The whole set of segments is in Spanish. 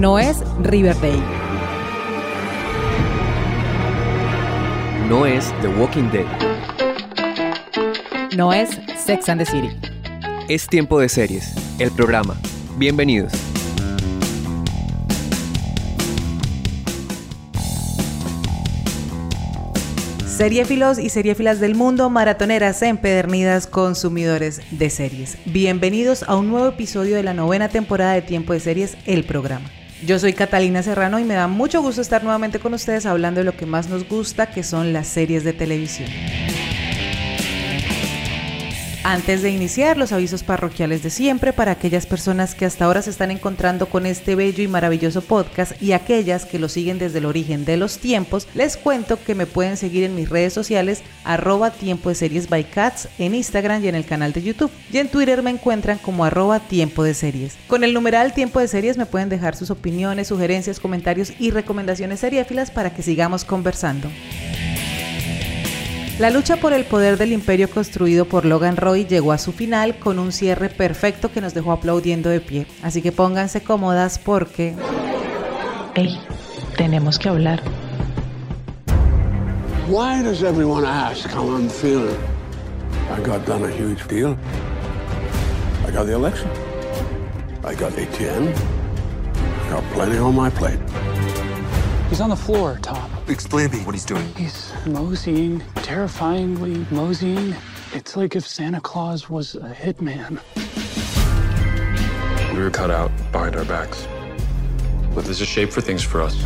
No es Riverdale. No es The Walking Dead. No es Sex and the City. Es tiempo de series, el programa. Bienvenidos. Seriefilos y seriefilas del mundo, maratoneras empedernidas, consumidores de series. Bienvenidos a un nuevo episodio de la novena temporada de Tiempo de Series, el programa. Yo soy Catalina Serrano y me da mucho gusto estar nuevamente con ustedes hablando de lo que más nos gusta, que son las series de televisión. Antes de iniciar, los avisos parroquiales de siempre para aquellas personas que hasta ahora se están encontrando con este bello y maravilloso podcast y aquellas que lo siguen desde el origen de los tiempos, les cuento que me pueden seguir en mis redes sociales arroba tiempo de series by cats en Instagram y en el canal de YouTube. Y en Twitter me encuentran como arroba tiempo de series. Con el numeral tiempo de series me pueden dejar sus opiniones, sugerencias, comentarios y recomendaciones seriéfilas para que sigamos conversando. La lucha por el poder del imperio construido por Logan Roy llegó a su final con un cierre perfecto que nos dejó aplaudiendo de pie. Así que pónganse cómodas porque... Hey, tenemos que hablar. Why does everyone ask how I'm feeling? I got done a huge deal. I got the election. I got ATN. I got plenty on my plate. He's on the floor, Tom. Explain to me what he's doing. He's moseying, terrifyingly moseying. It's like if Santa Claus was a hitman. We were cut out behind our backs. But there's a shape for things for us.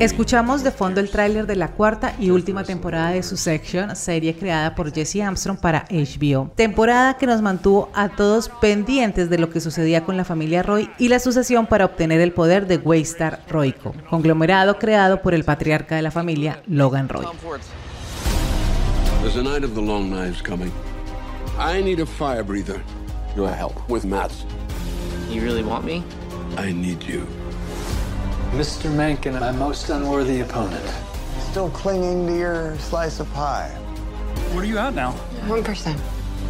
Escuchamos de fondo el tráiler de la cuarta y última temporada de Succession, serie creada por Jesse Armstrong para HBO. Temporada que nos mantuvo a todos pendientes de lo que sucedía con la familia Roy y la sucesión para obtener el poder de Waystar Royco, conglomerado creado por el patriarca de la familia, Logan Roy. There's a night of the long knives coming. I need a fire breather. Your help with Mats. You really want me? I need you. Mr. Mencken, my most unworthy opponent. Still clinging to your slice of pie. What are you at now? 1%.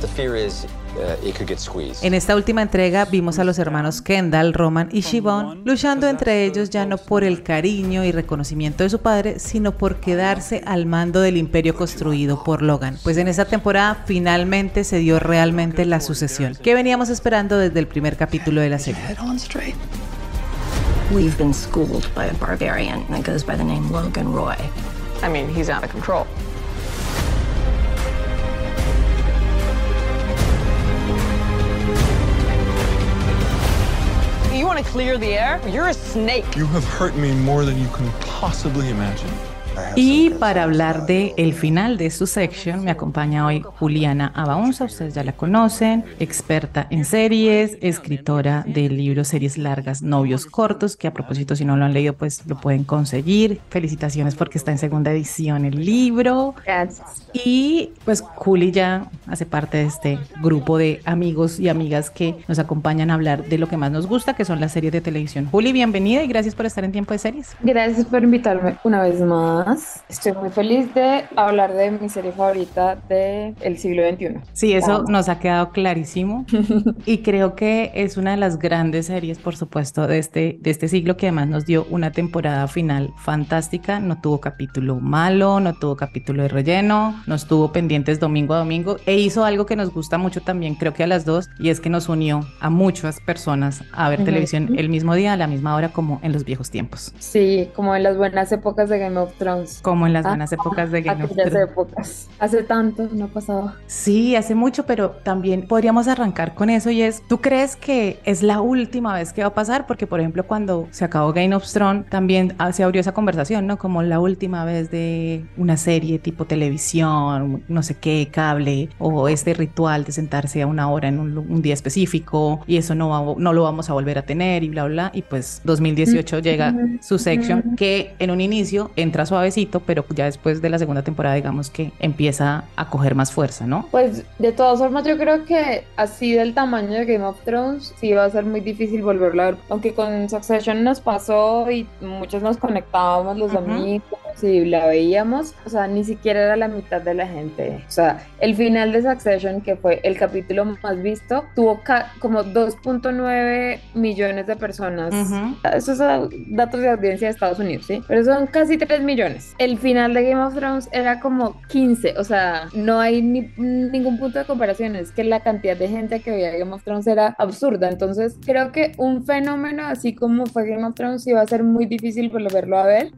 The fear is uh, it could get squeezed. En esta última entrega vimos a los hermanos Kendall, Roman y Siobhan luchando entre ellos ya no por el cariño y reconocimiento de su padre, sino por quedarse al mando del imperio construido por Logan. Pues en esta temporada finalmente se dio realmente la sucesión, que veníamos esperando desde el primer capítulo de la serie. Head on straight. We've been schooled by a barbarian that goes by the name Logan Roy. I mean, he's out of control. You want to clear the air? You're a snake. You have hurt me more than you can possibly imagine. Y para hablar de el final de su section me acompaña hoy Juliana Abaunza, ustedes ya la conocen, experta en series, escritora del libro Series Largas, Novios Cortos, que a propósito si no lo han leído pues lo pueden conseguir. Felicitaciones porque está en segunda edición el libro. Gracias. Y pues Juli ya hace parte de este grupo de amigos y amigas que nos acompañan a hablar de lo que más nos gusta, que son las series de televisión. Juli, bienvenida y gracias por estar en Tiempo de Series. Gracias por invitarme una vez más. Estoy muy feliz de hablar de mi serie favorita del siglo XXI. Sí, eso Wow. nos ha quedado clarísimo y creo que es una de las grandes series, por supuesto, de este, de este siglo que además nos dio una temporada final fantástica. No tuvo capítulo malo, no tuvo capítulo de relleno, nos tuvo pendientes domingo a domingo e hizo algo que nos gusta mucho también, creo que a las dos, y es que nos unió a muchas personas a ver Ujú. televisión el mismo día, a la misma hora, como en los viejos tiempos, Sí, como en las buenas épocas de Game of Thrones. Como en las Ah, buenas épocas de Game of Aquellas Thrones. épocas. Hace tanto, no ha pasado. Sí, hace mucho, pero también podríamos arrancar con eso y es, ¿tú crees que es la última vez que va a pasar? Porque, por ejemplo, cuando se acabó Game of Thrones, también ah, se abrió esa conversación, ¿no? Como la última vez de una serie tipo televisión, no sé qué, cable, o este ritual de sentarse a una hora en un, un día específico y eso no, va- no lo vamos a volver a tener y bla, bla. Y pues 2018 llega su section que en un inicio entra suavecito, pero ya después de la segunda temporada, digamos que empieza a coger más fuerza, ¿no? Pues de todas formas yo creo que así del tamaño de Game of Thrones sí va a ser muy difícil volverla a ver. Aunque con Succession nos pasó y muchos nos conectábamos los Ujú. domingos si la veíamos, o sea, ni siquiera era la mitad de la gente. O sea, el final de Succession, que fue el capítulo más visto, tuvo como 2.9 millones de personas. Esos son datos de audiencia de Estados Unidos, ¿sí? Pero son casi 3 millones. El final de Game of Thrones era como 15, o sea, no hay ni, ningún punto de comparación. Es que la cantidad de gente que veía Game of Thrones era absurda. Entonces, creo que un fenómeno así como fue Game of Thrones iba a ser muy difícil volverlo a ver.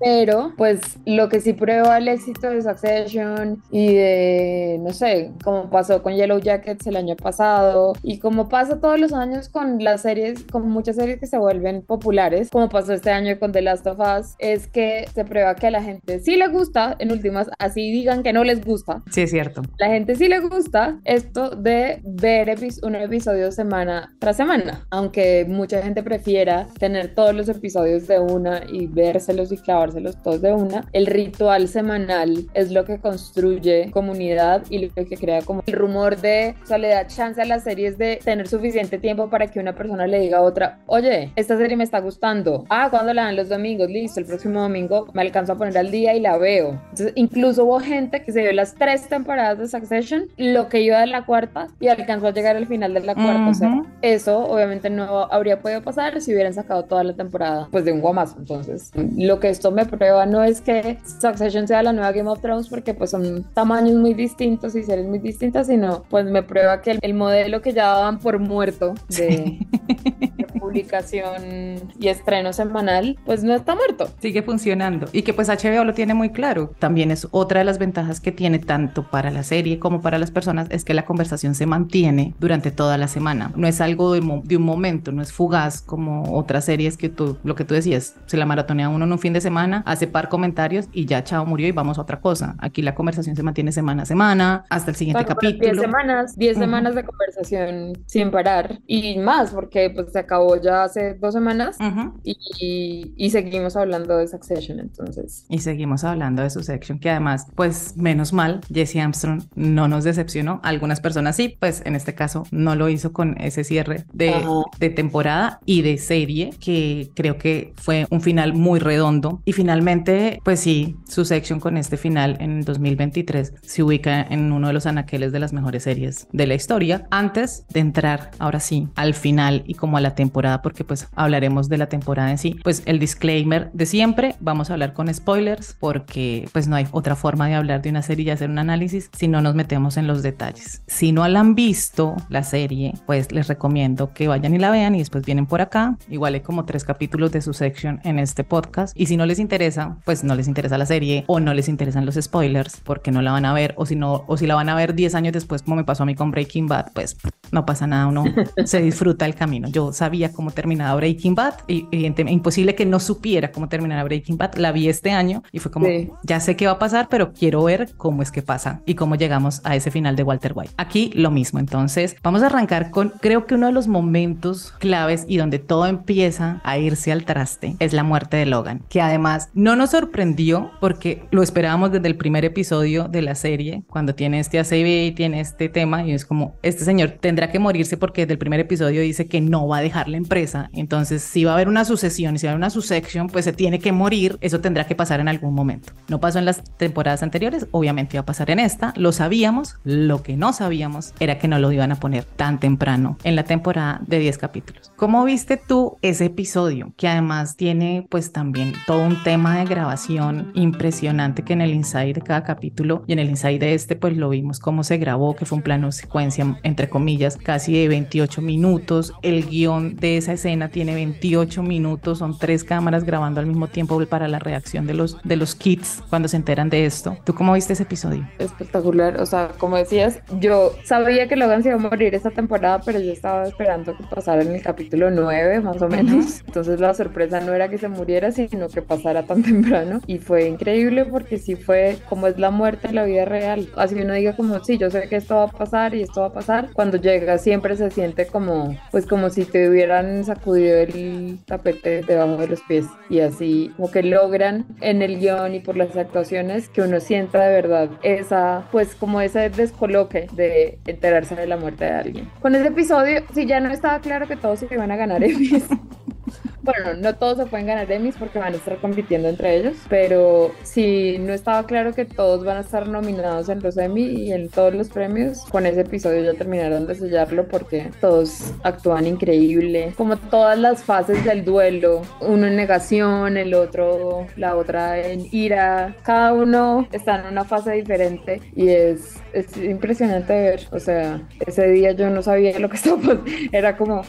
Pero, pues, lo que sí prueba el éxito de Succession y de, no sé, como pasó con Yellow Jackets el año pasado y como pasa todos los años con las series, con muchas series que se vuelven populares, como pasó este año con The Last of Us, es que se prueba que a la gente sí le gusta, en últimas, así digan que no les gusta. Sí, es cierto. La gente sí le gusta esto de ver un episodio semana tras semana, aunque mucha gente prefiera tener todos los episodios de una y vérselos y clavárselos todos de una. El ritual semanal es lo que construye comunidad y lo que crea como el rumor de, o sea, le da chance a las series de tener suficiente tiempo para que una persona le diga a otra, oye, esta serie me está gustando. Ah, cuando la dan los domingos? Listo, el próximo domingo me alcanzo a poner al día y la veo. Entonces, incluso hubo gente que se vio las tres temporadas de Succession, lo que iba de la cuarta y alcanzó a llegar al final de la cuarta. O sea, eso obviamente no habría podido pasar si hubieran sacado toda la temporada, pues de un guamazo. Entonces, lo que esto me prueba no es que Succession sea la nueva Game of Thrones, porque pues son tamaños muy distintos y series muy distintas, sino pues me prueba que el, modelo que ya daban por muerto de, publicación y estreno semanal, pues no está muerto. Sigue funcionando. Y que pues HBO lo tiene muy claro. También es otra de las ventajas que tiene tanto para la serie como para las personas, es que la conversación se mantiene durante toda la semana. No es algo de, un momento, no es fugaz como otras series que tú, lo que tú decías, se la maratonea uno en un fin de semana, hace par comentarios y ya chao murió y vamos a otra cosa. Aquí la conversación se mantiene semana a semana hasta el siguiente capítulo. 10 semanas, 10 semanas de conversación sin parar y más porque pues se acabó ya hace dos semanas y, y, seguimos hablando de Succession entonces. Y seguimos hablando de Succession que además pues menos mal Jesse Armstrong no nos decepcionó. Algunas personas sí, pues en este caso no lo hizo con ese cierre de, de temporada y de serie que creo que fue un final muy redondo y finalmente pues sí, Succession con este final en 2023 se ubica en uno de los anaqueles de las mejores series de la historia. Antes de entrar ahora sí al final y como a la temporada, porque pues hablaremos de la temporada en sí, pues el disclaimer de siempre, vamos a hablar con spoilers porque pues no hay otra forma de hablar de una serie y hacer un análisis si no nos metemos en los detalles. Si no la han visto la serie, pues les recomiendo que vayan y la vean y después vienen por acá. Igual hay como tres capítulos de su sección en este podcast y si no les interesa, pues no les interesa la serie o no les interesan los spoilers porque no la van a ver o si no o si la van a ver 10 años después como me pasó a mí con Breaking Bad, pues no pasa nada, uno se disfruta el camino. Yo sabía cómo terminaba Breaking Bad y evidentemente imposible que no supiera cómo terminaba Breaking Bad. La vi este año y fue como, ya sé qué va a pasar, pero quiero ver cómo es que pasa y cómo llegamos a ese final de Walter White. Aquí lo mismo, entonces vamos a arrancar con creo que uno de los momentos claves y donde todo empieza a irse al traste es la muerte de Logan, que además no nos sorprendió porque lo esperábamos desde el primer episodio de la serie, cuando tiene este ACB y tiene este tema y es como, este señor tendrá que morirse porque desde el primer episodio dice que no va a dejar la empresa, entonces si va a haber una sucesión y si va a haber una sucesión, pues se tiene que morir, eso tendrá que pasar en algún momento. No pasó en las temporadas anteriores, obviamente iba a pasar en esta, lo sabíamos, lo que no sabíamos era que no lo iban a poner tan temprano en la temporada de 10 capítulos. ¿Cómo viste tú ese episodio que además tiene pues también todo un tema de grabación impresionante que en el inside de cada capítulo y en el inside de este pues lo vimos cómo se grabó, que fue un plano secuencia entre comillas casi de 28 minutos, el guion de esa escena tiene 28 minutos, son tres cámaras grabando al mismo tiempo para la reacción de los, de los kids cuando se enteran de esto. ¿Tú cómo viste ese episodio? Espectacular, o sea, como decías, yo sabía que Logan se iba a morir esta temporada, pero yo estaba esperando que pasara en el capítulo 9 más o menos, entonces la sorpresa no era que se muriera, sino que pasara tan temprano y fue increíble porque sí fue como es la muerte en la vida real, así uno diga como, sí, yo sé que esto va a pasar y esto va a pasar, cuando llega siempre se siente como, pues como si te hubieran sacudido el tapete debajo de los pies y así como que logran en el guion y por las actuaciones que uno sienta de verdad esa, pues como ese descoloque de enterarse de la muerte de alguien. Con ese episodio, si ya no estaba claro que todos se iban a ganar Emmys. bueno, no todos se pueden ganar Emmys porque van a estar compitiendo entre ellos, pero si no estaba claro que todos van a estar nominados en los Emmy y en todos los premios, con ese episodio ya terminaron de sellarlo porque todos actúan increíble, como todas las fases del duelo, uno en negación, el otro, la otra en ira, cada uno está en una fase diferente y es, es impresionante ver, o sea, ese día yo no sabía lo que estaba era como...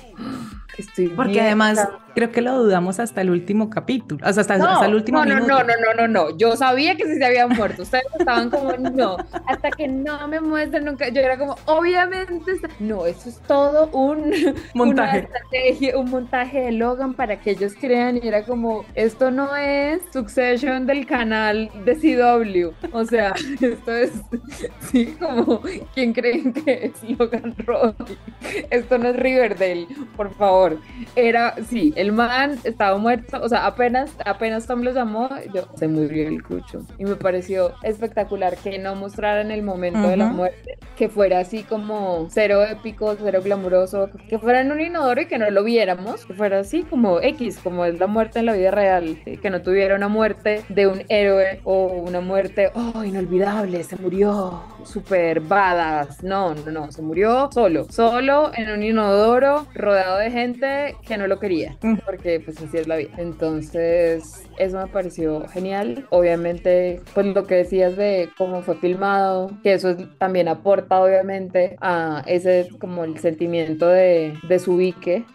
Porque además creo que lo dudamos hasta el último capítulo, o sea, hasta, hasta el último no, no, minuto. No, no, no, no, no, yo sabía que sí se habían muerto, ustedes estaban como, no, hasta que no me muestren nunca, yo era como, obviamente, no, eso es todo un montaje, una estrategia, un montaje de Logan para que ellos crean y era como, esto no es Succession del canal de CW, o sea, esto es, sí, como, ¿quién creen que es Logan Roy? Esto no es Riverdale, por favor, era, sí, el man estaba muerto, o sea, apenas, apenas Tom lo llamó, yo, se murió el cucho. Y me pareció espectacular que no mostraran el momento de la muerte, que fuera así como cero épico, cero glamuroso, que fuera en un inodoro y que no lo viéramos, que fuera así como X, como es la muerte en la vida real, que no tuviera una muerte de un héroe o una muerte, oh, inolvidable, se murió, super badass. No, no, no, se murió solo, solo en un inodoro, rodeado de gente que no lo quería, porque pues así es la vida. Entonces, eso me pareció genial. Obviamente, pues lo que decías de cómo fue filmado, que eso también aporta obviamente a ese como el sentimiento de, de su ubique,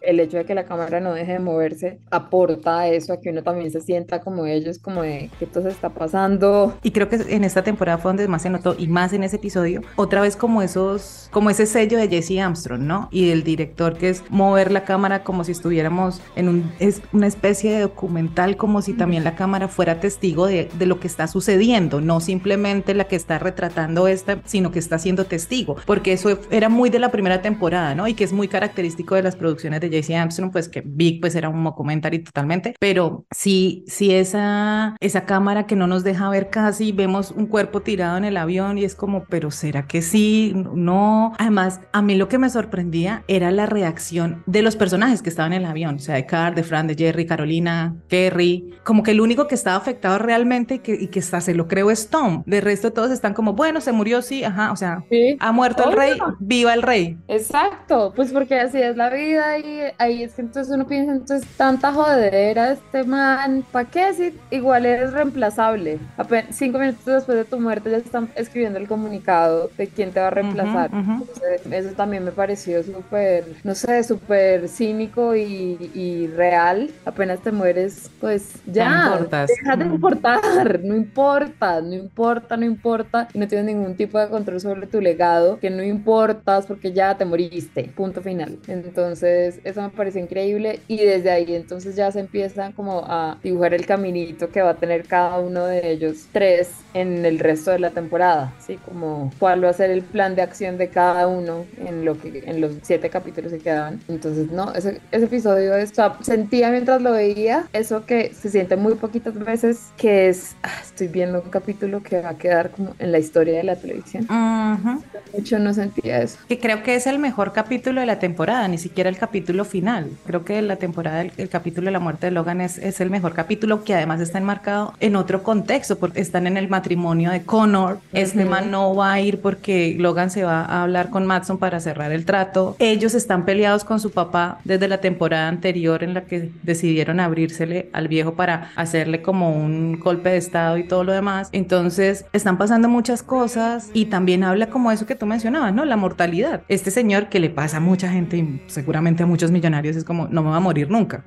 el hecho de que la cámara no deje de moverse, aporta a eso, a que uno también se sienta como ellos, como de qué esto se está pasando. Y creo que en esta temporada fue donde más se notó, y más en ese episodio, otra vez como esos, como ese sello de Jesse Armstrong, ¿no? Y del director que es mover la cámara como si estuviéramos en un, es una especie de documental, como si también la cámara fuera testigo de, de lo que está sucediendo, no simplemente la que está retratando esta, sino que está siendo testigo, porque eso era muy de la primera temporada, ¿no? Y que es muy característico de las producciones de Jesse Armstrong, pues que Big pues era un documentary totalmente, pero sí, sí esa, esa cámara que no nos deja ver casi, vemos un cuerpo tirado en el avión y es como, pero ¿será que sí? No. Además, a mí lo que me sorprendía era la reacción de los personajes que estaban en el avión, o sea, de Carl, de Fran, de Jerry, Carolina, Kerry, como que el único que estaba afectado realmente y que, y que está, se lo creo es Tom. De resto todos están como, bueno, se murió, sí, ajá, o sea, Sí. ha muerto el Obvio. rey, viva el rey. Exacto, pues porque así es la vida y ahí es que entonces uno piensa, entonces tanta jodedera este man, ¿para qué si igual eres reemplazable? Apen- cinco minutos después de tu muerte ya están escribiendo el comunicado de quién te va a reemplazar. Ujú, ujú. Entonces, eso también me pareció súper, no sé, súper cínico y, y real. Apenas te mueres, pues ya, No importas. deja de Mm. importar, no importa, no importa, no importa, no tienes ningún tipo de control sobre tu legado, que no importas porque ya te moriste, punto final. Entonces, eso me parece increíble y desde ahí entonces ya se empiezan como a dibujar el caminito que va a tener cada uno de ellos tres en el resto de la temporada, así como cuál va a ser el plan de acción de cada uno en lo que en los siete capítulos que quedaban. Entonces, no, ese, ese episodio es, o sea, sentía mientras lo veía eso que se siente muy poquitas veces, que es, ah, estoy viendo un capítulo que va a quedar como en la historia de la televisión. Ujú. Mucho no sentía eso. Que creo que es el mejor capítulo de la temporada, ni siquiera el capítulo final. Creo que la temporada, el, el capítulo de la muerte de Logan es, es el mejor capítulo que además está enmarcado en otro contexto, porque están en el matrimonio de Connor. Este man no va a ir porque Logan se va a hablar con Matson para cerrar el trato. Ellos están peleados con su papá desde la temporada anterior en la que decidieron abrírsele al viejo para hacerle como un golpe de estado y todo lo demás. Entonces están pasando muchas cosas y también habla como eso que tú mencionabas, ¿no? La mortalidad. Este señor que le pasa a mucha gente y seguramente a muchos millonarios es como, no me va a morir nunca.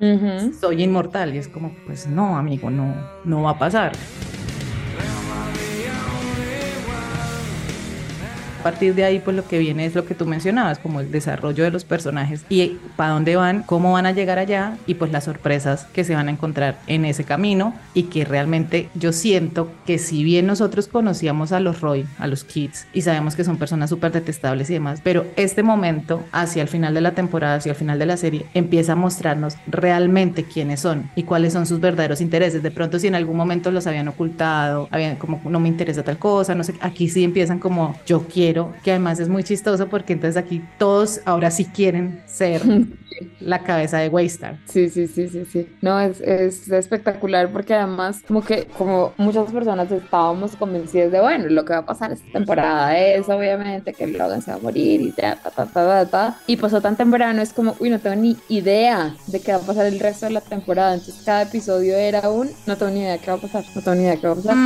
Soy inmortal y es como, pues no, amigo, no, no va a pasar. Partir de ahí, pues lo que viene es lo que tú mencionabas, como el desarrollo de los personajes y para dónde van, cómo van a llegar allá y pues las sorpresas que se van a encontrar en ese camino y que realmente yo siento que si bien nosotros conocíamos a los Roy, a los Kids y sabemos que son personas súper detestables y demás, pero este momento hacia el final de la temporada, hacia el final de la serie, empieza a mostrarnos realmente quiénes son y cuáles son sus verdaderos intereses. De pronto si en algún momento los habían ocultado, habían como no me interesa tal cosa, no sé, aquí sí empiezan como yo quiero pero que además es muy chistoso porque entonces aquí todos ahora sí quieren ser la cabeza de Waystar. Sí, sí, sí, sí, sí. No, es, es espectacular porque además como que como muchas personas estábamos convencidas de, bueno, lo que va a pasar esta temporada es obviamente que Logan se va a morir y ta, ta, ta, ta, ta, Y pasó tan temprano, es como, uy, no tengo ni idea de qué va a pasar el resto de la temporada. Entonces cada episodio era un, no tengo ni idea de qué va a pasar, no tengo ni idea de qué va a pasar.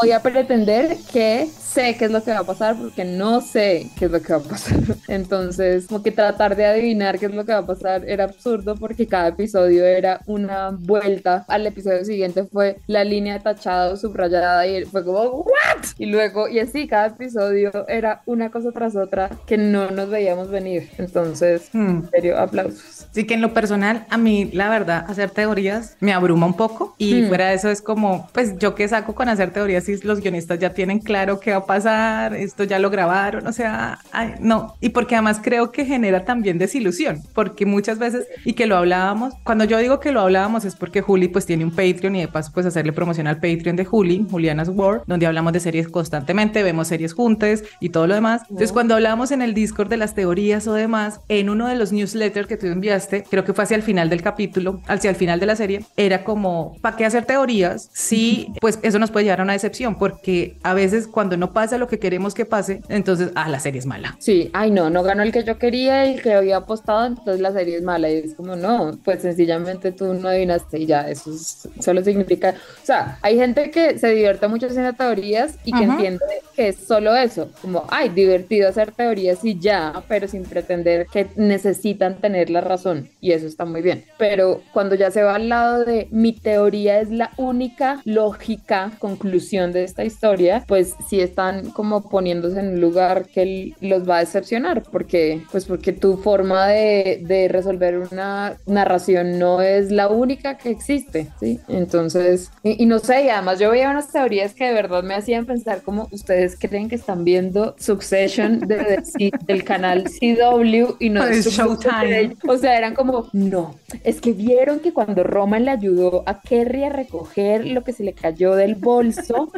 Voy a pretender que sé qué es lo que va a pasar porque no sé qué es lo que va a pasar. Entonces, como que tratar de adivinar qué es lo que va a pasar era absurdo porque cada episodio era una vuelta. Al episodio siguiente fue la línea tachada subrayada y fue como, ¿what? Y luego, y así, cada episodio era una cosa tras otra que no nos veíamos venir. Entonces, Hmm. en serio, aplausos. Sí que en lo personal, a mí la verdad, hacer teorías me abruma un poco y Hmm. fuera de eso es como, pues yo que saco con hacer teorías si los guionistas ya tienen claro qué va a pasar, esto ya lo grabaron, o sea, ay, no. Y porque además creo que genera también desilusión, porque muchas veces, y que lo hablábamos, cuando yo digo que lo hablábamos es porque Juli pues tiene un Patreon y de paso pues hacerle promoción al Patreon de Juli, Juliana's World, donde hablamos de series constantemente, vemos series juntas y todo lo demás. Entonces cuando hablábamos en el Discord de las teorías o demás, en uno de los newsletters que tú enviaste, creo que fue hacia el final del capítulo, hacia el final de la serie, era como, ¿para qué hacer teorías? Sí, pues eso nos puede llevar a una decepción, porque a veces cuando no pasa lo que queremos que pase, entonces, ah, la serie es mala. Sí, ay no, no ganó el que yo quería y el que había apostado, entonces la serie es mala. Y es como, no, pues sencillamente tú no adivinaste y ya, eso es- solo significa. O sea, hay gente que se divierte mucho haciendo teorías y que Ajá. entiende que es solo eso, como, ay, divertido hacer teorías y ya, pero sin pretender que necesitan tener la razón. Y eso está muy bien. Pero cuando ya se va al lado de mi teoría es la única lógica conclusión de esta historia, pues sí están como poniéndose en un lugar que los va a decepcionar, porque pues porque tu forma de, de resolver una narración no es la única que existe, ¿sí? Entonces, y, y no sé, y además yo veía unas teorías que de verdad me hacían pensar como ustedes creen que están viendo Succession de- de- del canal CW y no Es de Showtime. O sea, eran como, no, es que vieron que cuando Roman le ayudó a Kerry a recoger lo que se le cayó del bolso,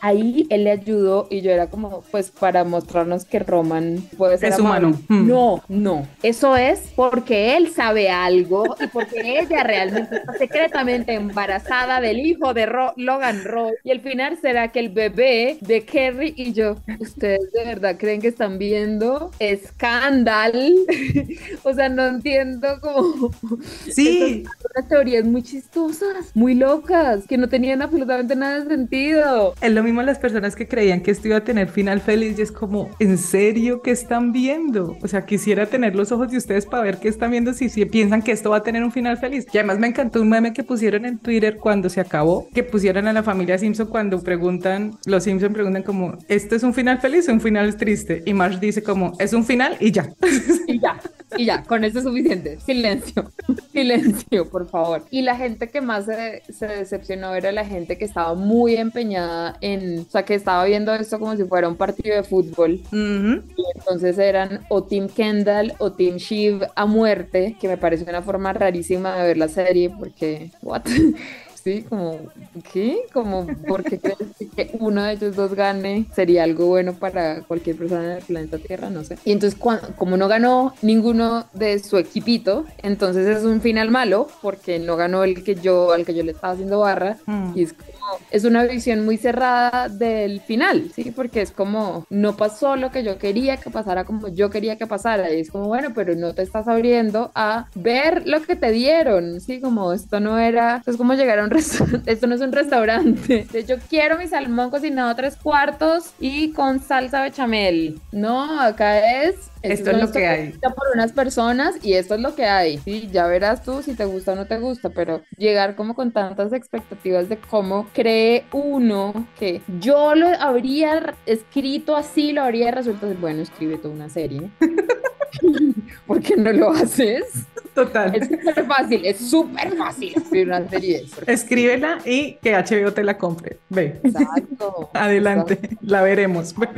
ahí él le ayudó y yo era como, pues para mostrarnos que Roman puede ser Es amable. humano. Mm. No, no, eso es porque él sabe algo y porque ella realmente está secretamente embarazada del hijo de Ro- Logan Roy y al final será que el bebé de Kerry y yo, ustedes de verdad creen que están viendo escándalo, o sea, no entiendo cómo Sí. Unas teorías muy chistosas, muy locas, que no tenían absolutamente nada de sentido. Es lo mismo las personas que creían que esto iba a tener final feliz y es como, ¿en serio qué están viendo? O sea, quisiera tener los ojos de ustedes para ver qué están viendo si, si piensan que esto va a tener un final feliz. Y además me encantó un meme que pusieron en Twitter cuando se acabó, que pusieron a la familia Simpson cuando preguntan, los Simpson preguntan como, ¿esto es un final feliz o un final triste? Y Marge dice como, es un final y ya. Y ya, y ya, con eso es suficiente. Silencio, silencio, por favor. Y la gente que más se, se decepcionó era la gente que estaba muy empeñada en, o sea, que estaba viendo esto como si fuera un partido de fútbol. Y entonces eran o Team Kendall o Team Shiv a muerte, que me parece una forma rarísima de ver la serie porque, what? Sí, como, ¿qué? Como, porque crees que uno de ellos dos gane sería algo bueno para cualquier persona en el planeta Tierra? No sé. Y entonces, cuan- como no ganó ninguno de su equipito, entonces es un final malo, porque no ganó el que yo, al que yo le estaba haciendo barra, Mm. y es como, es una visión muy cerrada del final, ¿sí? Porque es como, no pasó lo que yo quería que pasara como yo quería que pasara. Y es como, bueno, pero no te estás abriendo a ver lo que te dieron, ¿sí? Como esto no era, es como llegar a un esto no es un restaurante. De yo quiero mi salmón cocinado a tres cuartos y con salsa bechamel. No, acá es... Esto es lo que hay. hecho por unas personas y esto es lo que hay. Sí, ya verás tú si te gusta o no te gusta, pero llegar como con tantas expectativas de cómo cree uno que yo lo habría escrito así, lo habría resuelto. Bueno, escribe toda una serie. ¿Por qué no lo haces? Total. Es súper fácil, es súper fácil escribir una serie. Escríbela y que HBO te la compre. Ve. Exacto. Adelante, la veremos. Bueno.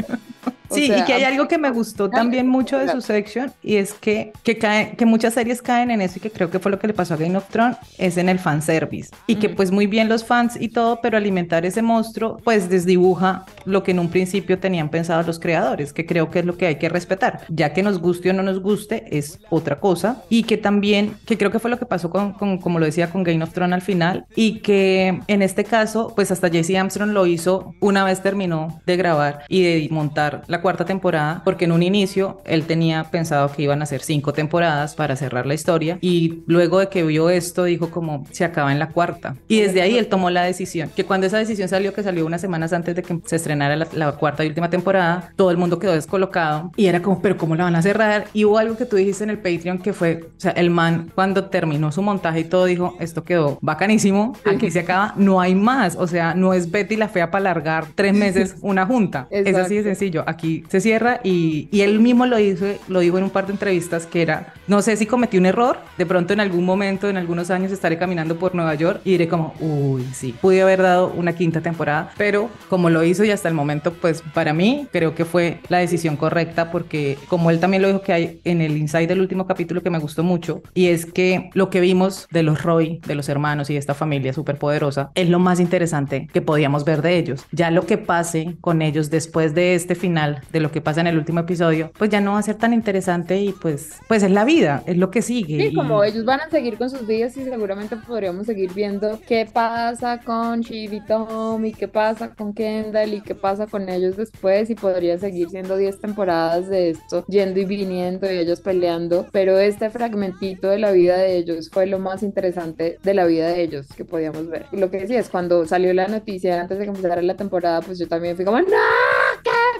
O Sí, sea, y que hay algo que me gustó también mucho de su section y es que, que, cae, que muchas series caen en eso y que creo que fue lo que le pasó a Game of Thrones, es en el fanservice. Y que pues muy bien los fans y todo, pero alimentar ese monstruo pues desdibuja lo que en un principio tenían pensado los creadores, que creo que es lo que hay que respetar. Ya que nos guste o no nos guste es otra cosa. Y que también, que creo que fue lo que pasó con, con como lo decía, con Game of Thrones al final. Y que en este caso, pues hasta Jesse Armstrong lo hizo una vez terminó de grabar y de montar la cuarta temporada, porque en un inicio él tenía pensado que iban a ser cinco temporadas para cerrar la historia y luego de que vio esto dijo como se acaba en la cuarta y desde ahí él tomó la decisión que cuando esa decisión salió que salió unas semanas antes de que se estrenara la, la cuarta y última temporada todo el mundo quedó descolocado y era como pero cómo la van a cerrar y hubo algo que tú dijiste en el Patreon que fue o sea el man cuando terminó su montaje y todo dijo esto quedó bacanísimo aquí se acaba no hay más o sea no es Betty la fea para alargar tres meses una junta. Es así de sencillo. Aquí se cierra y, y él mismo lo hizo lo dijo en un par de entrevistas que era no sé si cometí un error de pronto en algún momento en algunos años estaré caminando por Nueva York y diré como uy sí pude haber dado una quinta temporada pero como lo hizo y hasta el momento pues para mí creo que fue la decisión correcta porque como él también lo dijo que hay en el inside del último capítulo que me gustó mucho y es que lo que vimos de los Roy de los hermanos y de esta familia súper poderosa es lo más interesante que podíamos ver de ellos. Ya lo que pase con ellos después de este final de lo que pasa en el último episodio pues ya no va a ser tan interesante y pues pues es la vida es lo que sigue Sí, y- como ellos van a seguir con sus vidas y seguramente podríamos seguir viendo qué pasa con Shiv y Tom y qué pasa con Kendall y qué pasa con ellos después y podría seguir siendo 10 temporadas de esto, yendo y viniendo y ellos peleando, pero este fragmentito de la vida de ellos fue lo más interesante de la vida de ellos que podíamos ver. Y lo que decía es cuando salió la noticia antes de que empezara la temporada, pues yo también fui como, no.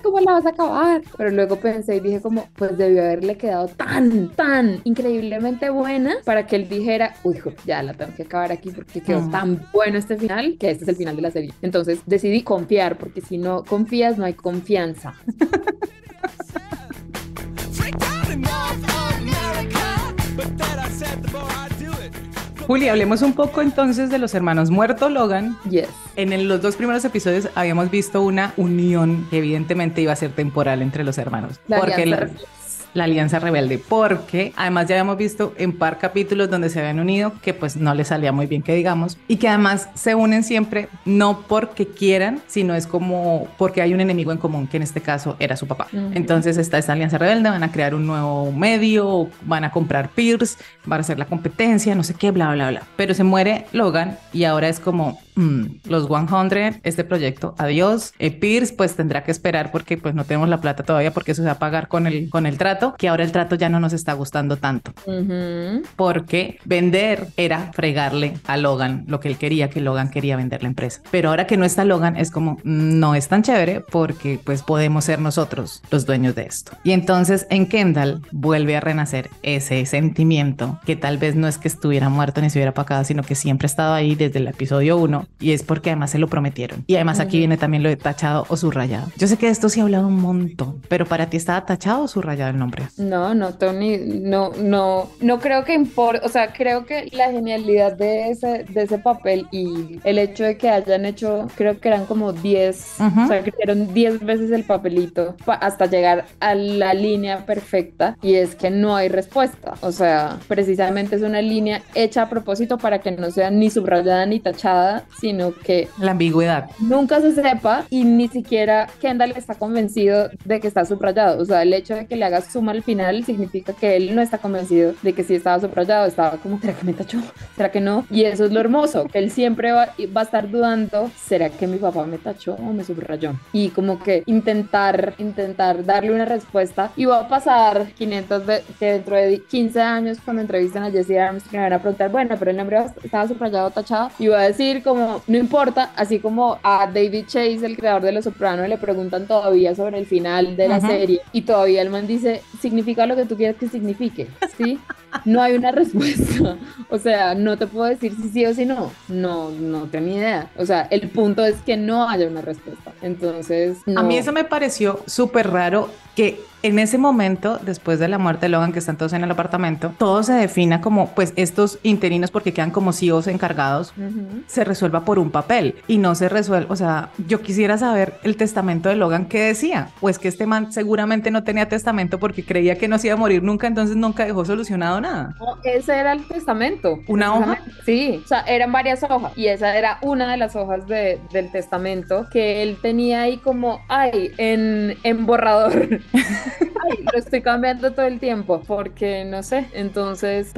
¿Cómo la vas a acabar? Pero luego pensé y dije como, pues debió haberle quedado tan, tan increíblemente buena para que él dijera, uy, ya la tengo que acabar aquí porque quedó tan bueno este final que este es el final de la serie. Entonces decidí confiar porque si no confías no hay confianza. Juli, hablemos un poco entonces de los hermanos muerto Logan. Yes. En el- los dos primeros episodios habíamos visto una unión que evidentemente iba a ser temporal entre los hermanos. La porque la, alianza rebelde, porque además ya habíamos visto en par capítulos donde se habían unido que pues no les salía muy bien que digamos y que además se unen siempre no porque quieran, sino es como porque hay un enemigo en común que en este caso era su papá. Ujú. Entonces está esta alianza rebelde, van a crear un nuevo medio, van a comprar Pierce, van a hacer la competencia, no sé qué, bla, bla, bla. Pero se muere Logan y ahora es como mm, los 100, este proyecto, adiós. Eh, Pierce pues tendrá que esperar porque pues no tenemos la plata todavía porque eso se va a pagar con el, con el trato, que ahora el trato ya no nos está gustando tanto porque vender era fregarle a Logan lo que él quería, que Logan quería vender la empresa. Pero ahora que no está Logan, es como, mm, no es tan chévere porque pues podemos ser nosotros los dueños de esto. Y entonces en Kendall vuelve a renacer ese sentimiento que tal vez no es que estuviera muerto ni se hubiera apagado, sino que siempre ha estado ahí desde el episodio 1 y es porque además se lo prometieron. Y además aquí viene también lo de tachado o subrayado. Yo sé que de esto sí he hablado un montón, pero para ti estaba tachado o subrayado el nombre. No, no, Tony, no, no, no creo que importe, o sea, creo que la genialidad de ese, de ese papel y el hecho de que hayan hecho, creo que eran como 10, Ujú. o sea, que hicieron 10 veces el papelito pa- hasta llegar a la línea perfecta y es que no hay respuesta, o sea, precisamente es una línea hecha a propósito para que no sea ni subrayada ni tachada, sino que La ambigüedad. nunca se sepa y ni siquiera Kendall está convencido de que está subrayado. O sea, el hecho de que le hagas suma al final significa que él no está convencido de que sí estaba subrayado. Estaba como, ¿será que me tachó? ¿Será que no? Y eso es lo hermoso, que él siempre va, va a estar dudando, ¿será que mi papá me tachó o me subrayó? Y como que intentar, intentar darle una respuesta. Y va a pasar 500 ve- que dentro de 15 años cuando entrevisten a Jesse Armstrong me van a preguntar, bueno, pero el nombre estaba subrayado tachado. Y va a decir como, no importa, así como a David Chase, el creador de Los Sopranos, le preguntan todavía sobre el final de la Ujú. serie. Y todavía el man dice, significa lo que tú quieres que signifique, ¿sí? No hay una respuesta. O sea, no te puedo decir si sí o si no. No, no tengo ni idea. O sea, el punto es que no haya una respuesta. Entonces, no. A mí eso me pareció súper raro que en ese momento, después de la muerte de Logan, que están todos en el apartamento, todo se defina como, pues, estos interinos, porque quedan como CEOs encargados, se resuelva por un papel y no se resuelve. O sea, yo quisiera saber el testamento de Logan qué decía. Pues que este man seguramente no tenía testamento porque creía que no se iba a morir nunca, entonces nunca dejó solucionado nada. ese era el testamento. ¿Una hoja? Sí, o sea, eran varias hojas y esa era una de las hojas de, del testamento que él tenía ahí como, ay, en, en borrador. ay, lo estoy cambiando todo el tiempo porque no sé. Entonces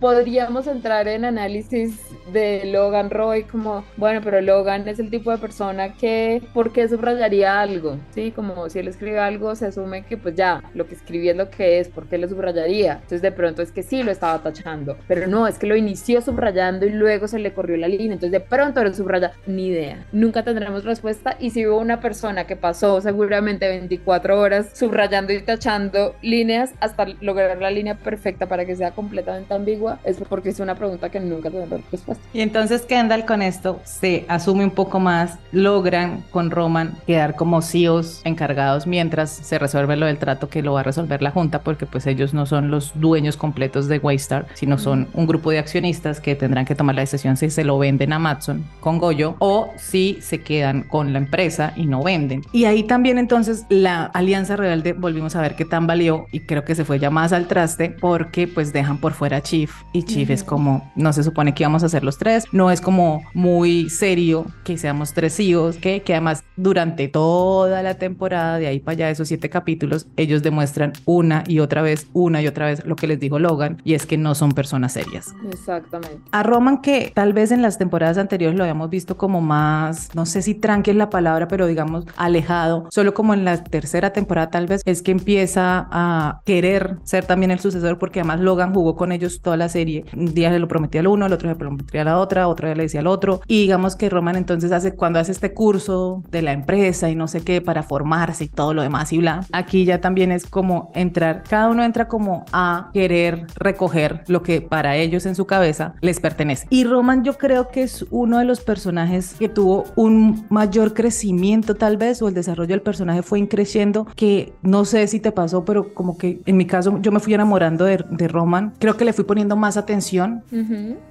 podríamos entrar en análisis de Logan Roy como, bueno, pero Logan es el tipo de persona que, ¿por qué subrayaría algo? Sí, como si él escribe algo, se asume que pues ya, lo que escribí es lo que es, ¿por qué lo subrayaría? Entonces de pronto es que sí lo estaba tachando, pero no, es que lo inició subrayando y luego se le corrió la línea, entonces de pronto lo subraya, ni idea. Nunca tendremos respuesta y si hubo una persona que pasó seguramente 24 horas subrayando y tachando líneas hasta lograr la línea perfecta para que sea completamente ambigua, es porque es una pregunta que nunca tendremos respuesta. Y entonces Kendall con esto se asume un poco más, logran con Roman quedar como CEOs encargados mientras se resuelve lo del trato que lo va a resolver la junta porque pues ellos no son los dueños completos de Waystar, sino son un grupo de accionistas que tendrán que tomar la decisión si se lo venden a Matson con Goyo o si se quedan con la empresa y no venden. Y ahí también entonces la Alianza Rebelde volvimos a ver qué tan valió y creo que se fue ya más al traste porque pues dejan por fuera a Chief y Chief es como no se supone que íbamos a hacer los tres, no es como muy serio que seamos tres hijos, que, que además durante toda la temporada de ahí para allá, esos siete capítulos, ellos demuestran una y otra vez, una y otra vez lo que les dijo Logan y es que no son personas serias. Exactamente. A Roman que tal vez en las temporadas anteriores lo habíamos visto como más, no sé si tranqui es la palabra, pero digamos alejado, solo como en la tercera temporada tal vez es que empieza a querer ser también el sucesor porque además Logan jugó con ellos toda la serie. Un día se lo prometía al uno, el otro se lo prometía a la otra, otra vez le decía al otro. Y digamos que Roman entonces hace, cuando hace este curso de la empresa y no sé qué para formarse y todo lo demás y bla, aquí ya también es como entrar, cada uno entra como a querer recoger lo que para ellos en su cabeza les pertenece. Y Roman yo creo que es uno de los personajes que tuvo un mayor crecimiento tal vez o el desarrollo del personaje fue increciendo que no sé si te pasó, pero como que en mi caso yo me fui enamorando de, de Roman. Creo que le fui poniendo más atención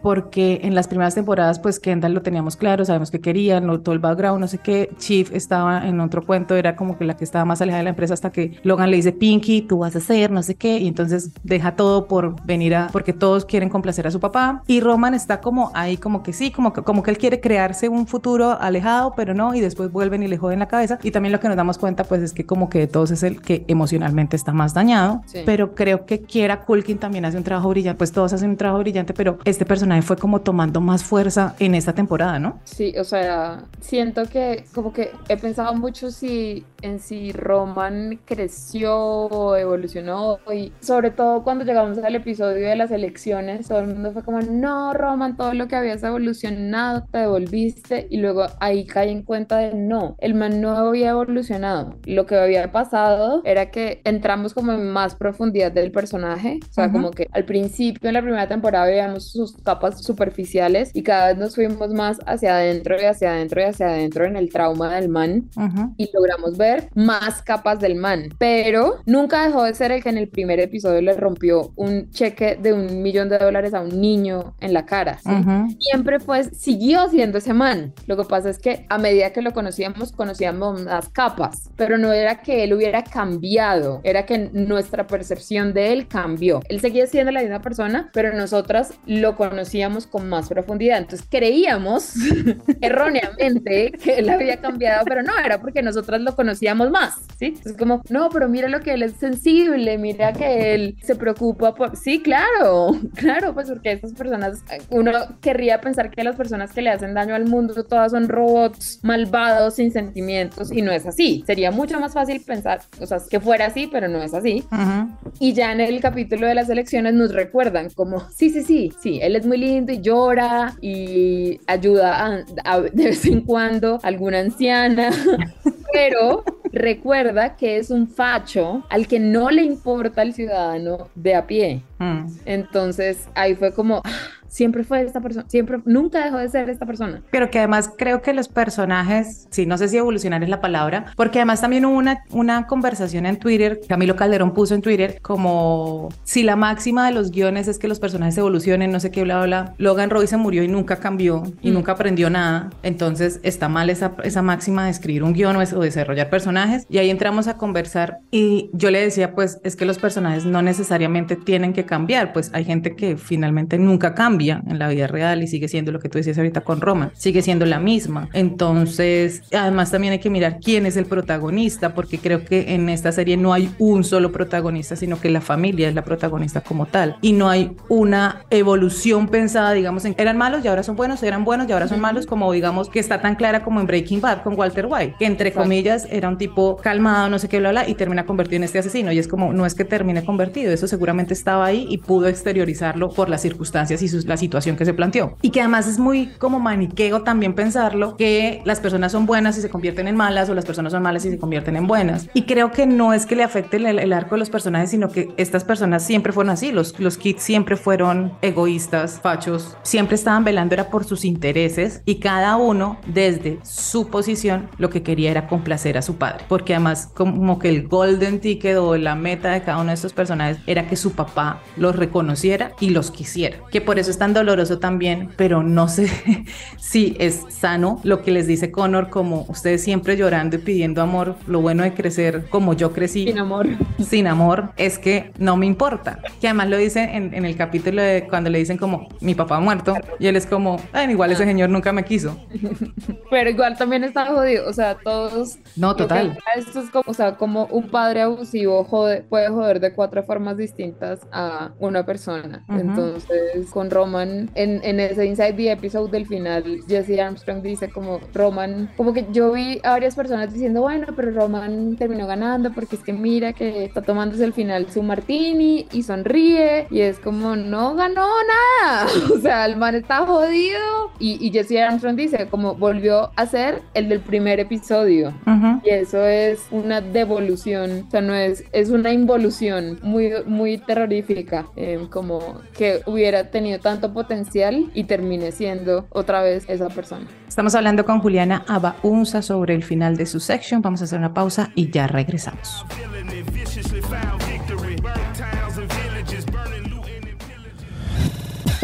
porque en las primeras temporadas, pues Kendall lo teníamos claro, sabemos que querían, todo el background, no sé qué. Chief estaba en otro cuento, era como que la que estaba más alejada de la empresa hasta que Logan le dice, Pinky, tú vas a hacer, no sé qué, y entonces deja todo por venir a, porque todos quieren complacer a su papá. Y Roman está como ahí, como que sí, como que, como que él quiere crearse un futuro alejado, pero no, y después vuelven y le joden la cabeza. Y también lo que nos damos cuenta, pues es que como que de todos es el que emocionalmente está más dañado, pero creo que Kiera Culkin también hace un trabajo brillante, pues todos hacen un trabajo brillante, pero este personaje fue como tomando más fuerza en esta temporada, ¿no? Sí, o sea, siento que como que he pensado mucho si en si Roman creció o evolucionó y sobre todo cuando llegamos al episodio de las elecciones, todo el mundo fue como, no, Roman, todo lo que habías evolucionado, te devolviste y luego ahí caí en cuenta de no, el man no había evolucionado. Lo que había pasado era que entramos como en más profundidad del personaje, o sea, como que al principio en la primera temporada veíamos sus capas superficiales y cada vez nos fuimos más hacia adentro y hacia adentro y hacia adentro en el trauma del man y logramos ver más capas del man, pero nunca dejó de ser el que en el primer episodio le rompió un cheque de un millón de dólares a un niño en la cara. Siempre fue, siguió siendo ese man. Lo que pasa es que a medida que lo conocíamos, conocíamos las capas, pero no era que él hubiera cambiado, era que nuestra percepción de él cambió. Él seguía siendo la misma persona, pero nosotras lo conocíamos con más profundidad. Entonces creíamos erróneamente que él había cambiado, pero no, era porque nosotras lo conocíamos más, ¿sí? Es como, no, pero mira lo que él es sensible, mira que él se preocupa por... Sí, claro, claro, pues porque estas personas, uno querría pensar que las personas que le hacen daño al mundo todas son robots malvados, sin sentimientos, y no es así. Sería mucho más fácil pensar, o sea, que fuera así, pero no es así. Y ya en el capítulo de las elecciones nos recuerdan como, sí, sí, sí, sí, él es muy lindo y llora y ayuda a, de vez en cuando a alguna anciana, pero recuerda que es un facho al que no le importa el ciudadano de a pie. Mm. Entonces ahí fue como, ah, siempre fue esta persona, siempre, nunca dejó de ser esta persona. Pero que además creo que los personajes, sí, no sé si evolucionar es la palabra, porque además también hubo una, una conversación en Twitter, Camilo Calderón puso en Twitter como si la máxima de los guiones es que los personajes evolucionen, no sé qué, bla, bla, bla. Logan Roy se murió y nunca cambió y mm. nunca aprendió nada, entonces está mal esa, esa máxima de escribir un guion o desarrollar personajes y ahí entramos a conversar y yo le decía pues es que los personajes no necesariamente tienen que cambiar, pues hay gente que finalmente nunca cambia en la vida real y sigue siendo lo que tú decías ahorita con Roma, sigue siendo la misma. Entonces, además también hay que mirar quién es el protagonista, porque creo que en esta serie no hay un solo protagonista, sino que la familia es la protagonista como tal. Y no hay una evolución pensada, digamos, en eran malos y ahora son buenos, eran buenos y ahora son malos, como digamos que está tan clara como en Breaking Bad con Walter White, que entre comillas era un tipo calmado, no sé qué, bla, bla, y termina convertido en este asesino. Y es como, no es que termine convertido, eso seguramente estaba ahí y pudo exteriorizarlo por las circunstancias y la situación que se planteó. Y que además es muy como maniqueo también pensarlo, que las personas son buenas y se convierten en malas o las personas son malas y se convierten en buenas. Y creo que no es que le afecte el, arco de los personajes, sino que estas personas siempre fueron así. Los, los kids siempre fueron egoístas, fachos, siempre estaban velando era por sus intereses y cada uno desde su posición lo que quería era complacer a su padre. Porque además como que el golden ticket o la meta de cada uno de estos personajes era que su papá los reconociera y los quisiera. Que por eso está doloroso también, pero no sé si es sano lo que les dice Connor, como ustedes siempre llorando y pidiendo amor, lo bueno de crecer como yo crecí. Sin amor. Sin amor, es que no me importa. Que además lo dice en, en el capítulo de cuando le dicen como, mi papá ha muerto, y él es como, igual ese ah. señor nunca me quiso. Pero igual también está jodido, o sea, todos... No, total. Esto es como, o sea, como un padre abusivo jode, puede joder de cuatro formas distintas a una persona. Entonces, con Roma en, en ese Inside the Episode del final, Jesse Armstrong dice como Roman, como que yo vi a varias personas diciendo, bueno, pero Roman terminó ganando porque es que mira que está tomándose el final su martini y sonríe y es como, no ganó nada, o sea, el man está jodido. Y, y Jesse Armstrong dice como volvió a ser el del primer episodio y eso es una devolución, o sea, no es, es una involución muy, muy terrorífica, eh, como que hubiera tenido tanto potencial y termine siendo otra vez esa persona. Estamos hablando con Juliana Abaunza sobre el final de su section. Vamos a hacer una pausa y ya regresamos.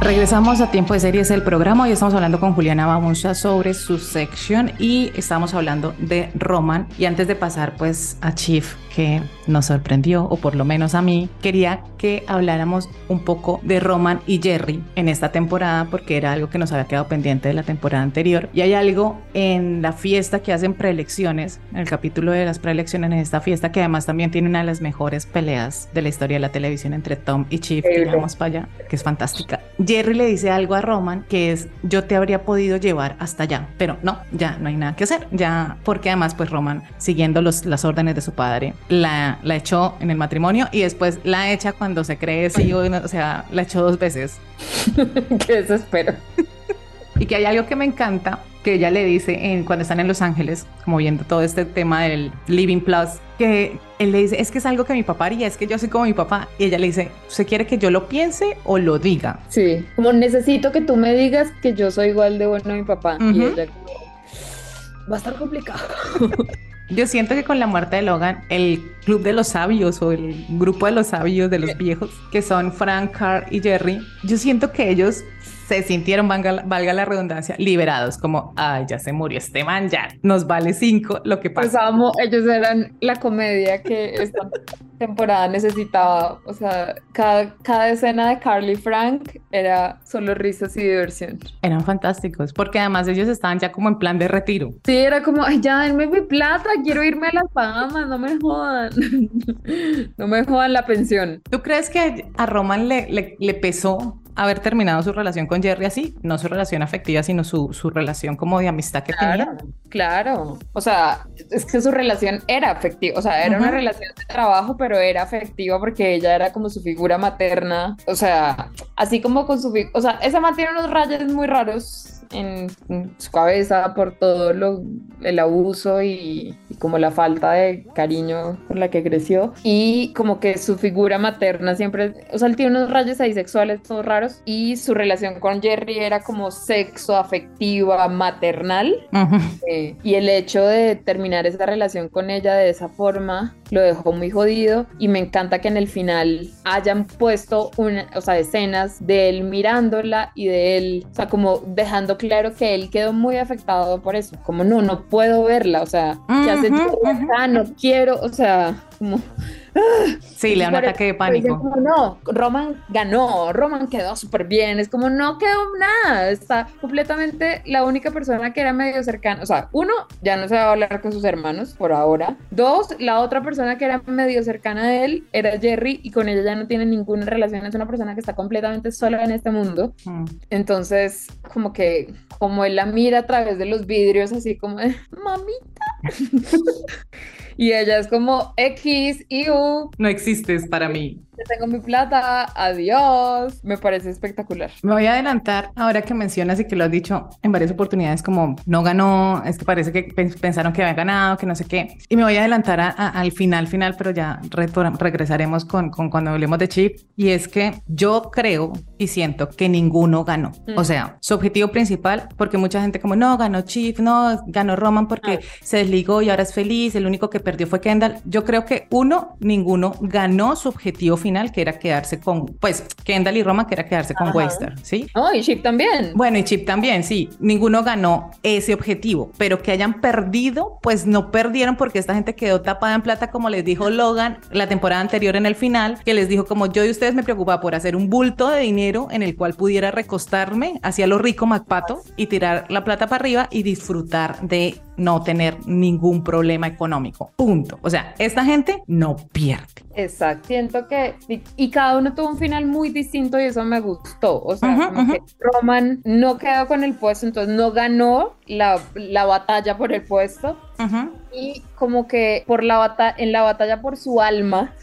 Regresamos a Tiempo de Series, el programa. Hoy estamos hablando con Juliana Bamunza sobre su sección y estamos hablando de Roman. Y antes de pasar pues a Chief, que nos sorprendió, o por lo menos a mí, quería que habláramos un poco de Roman y Jerry en esta temporada, porque era algo que nos había quedado pendiente de la temporada anterior. Y hay algo en la fiesta que hacen preelecciones, en el capítulo de las preelecciones en esta fiesta, que además también tiene una de las mejores peleas de la historia de la televisión entre Tom y Chief, que vamos para allá, que es fantástica. Jerry le dice algo a Roman que es, yo te habría podido llevar hasta allá, pero no, ya no hay nada que hacer, ya, porque además pues Roman, siguiendo los, las órdenes de su padre, la, la echó en el matrimonio y después la echa cuando se cree sí, o sea, la echó dos veces. Qué desespero. y que hay algo que me encanta, que ella le dice en, cuando están en Los Ángeles, como viendo todo este tema del Living Plus, que él le dice, es que es algo que mi papá haría, es que yo soy como mi papá. Y ella le dice, ¿usted quiere que yo lo piense o lo diga? Sí, como necesito que tú me digas que yo soy igual de bueno a mi papá. Y ella, va a estar complicado. Yo siento que con la muerte de Logan, el club de los sabios o el grupo de los sabios de los viejos, que son Frank, Carl y Jerry, yo siento que ellos se sintieron, valga, valga la redundancia, liberados, como, ay, ya se murió este man, ya nos vale cinco lo que Pues pasa. amo, ellos eran la comedia que esta temporada necesitaba. O sea, cada, cada escena de Carly Frank era solo risas y diversión. Eran fantásticos, porque además ellos estaban ya como en plan de retiro. Sí, era como, ay, ya denme mi plata, quiero irme a las Bahamas, no me jodan. No me jodan la pensión. ¿Tú crees que a Roman le, le, le pesó haber terminado su relación con Jerry así? No su relación afectiva, sino su, su relación como de amistad que Claro, tenía. claro. O sea, es que su relación era afectiva. O sea, era una relación de trabajo, pero era afectiva porque ella era como su figura materna. O sea, así como con su... O sea, esa man tiene unos rayos muy raros en, en su cabeza por todo lo, el abuso y, y como la falta de cariño por la que creció. Y como que su figura materna siempre... O sea, él tiene unos rayos ahí sexuales todos raros. Y su relación con Jerry era como sexo afectiva maternal. Ujú. Eh, y el hecho de terminar esa relación con ella de esa forma lo dejó muy jodido y me encanta que en el final hayan puesto una, o sea, escenas de él mirándola y de él, o sea, como dejando claro que él quedó muy afectado por eso, como no, no puedo verla, o sea, ¿qué hace Ujú, Jerry acá? No quiero, o sea, como... Sí, le da un ataque de pánico. como, no, Roman ganó, Roman quedó súper bien. Es como, no quedó nada. Está completamente la única persona que era medio cercana. O sea, uno, ya no se va a hablar con sus hermanos por ahora. Dos, la otra persona que era medio cercana a él era Jerry y con ella ya no tiene ninguna relación. Es una persona que está completamente sola en este mundo. Mm. Entonces, como que, como él la mira a través de los vidrios, así como, de, mamita. y ella es como X y U, No existes para mí. Ya tengo mi plata, adiós. Me parece espectacular. Me voy a adelantar ahora que mencionas y que lo has dicho en varias oportunidades como no ganó, es que parece que pen- pensaron que había ganado, que no sé qué. Y me voy a adelantar a- a- al final, final, pero ya regresaremos con, con cuando hablemos de Chip. Y es que yo creo y siento que ninguno ganó. Mm. O sea, su objetivo principal, porque mucha gente como no, ganó Chip, no, ganó Roman porque se desligó y ahora es feliz, el único que perdió fue Kendall. Yo creo que uno, ninguno ganó su objetivo final, que era quedarse con, pues, Kendall y Roman, que era quedarse con. Waster, ¿sí? Oh, y Chip también. Bueno, y Chip también, sí. Ninguno ganó ese objetivo, pero que hayan perdido, pues no perdieron porque esta gente quedó tapada en plata, como les dijo Logan la temporada anterior en el final, que les dijo como yo y ustedes me preocupaba por hacer un bulto de dinero en el cual pudiera recostarme hacia lo rico MacPato y tirar la plata para arriba y disfrutar de no tener ningún problema económico. Punto. O sea, esta gente no pierde. Exacto. Siento que. Y, cada uno tuvo un final muy distinto y eso me gustó. O sea, Ujú, como ujú. que Roman no quedó con el puesto, entonces no ganó la, la batalla por el puesto. Ujú. Y como que por la bata en la batalla por su alma,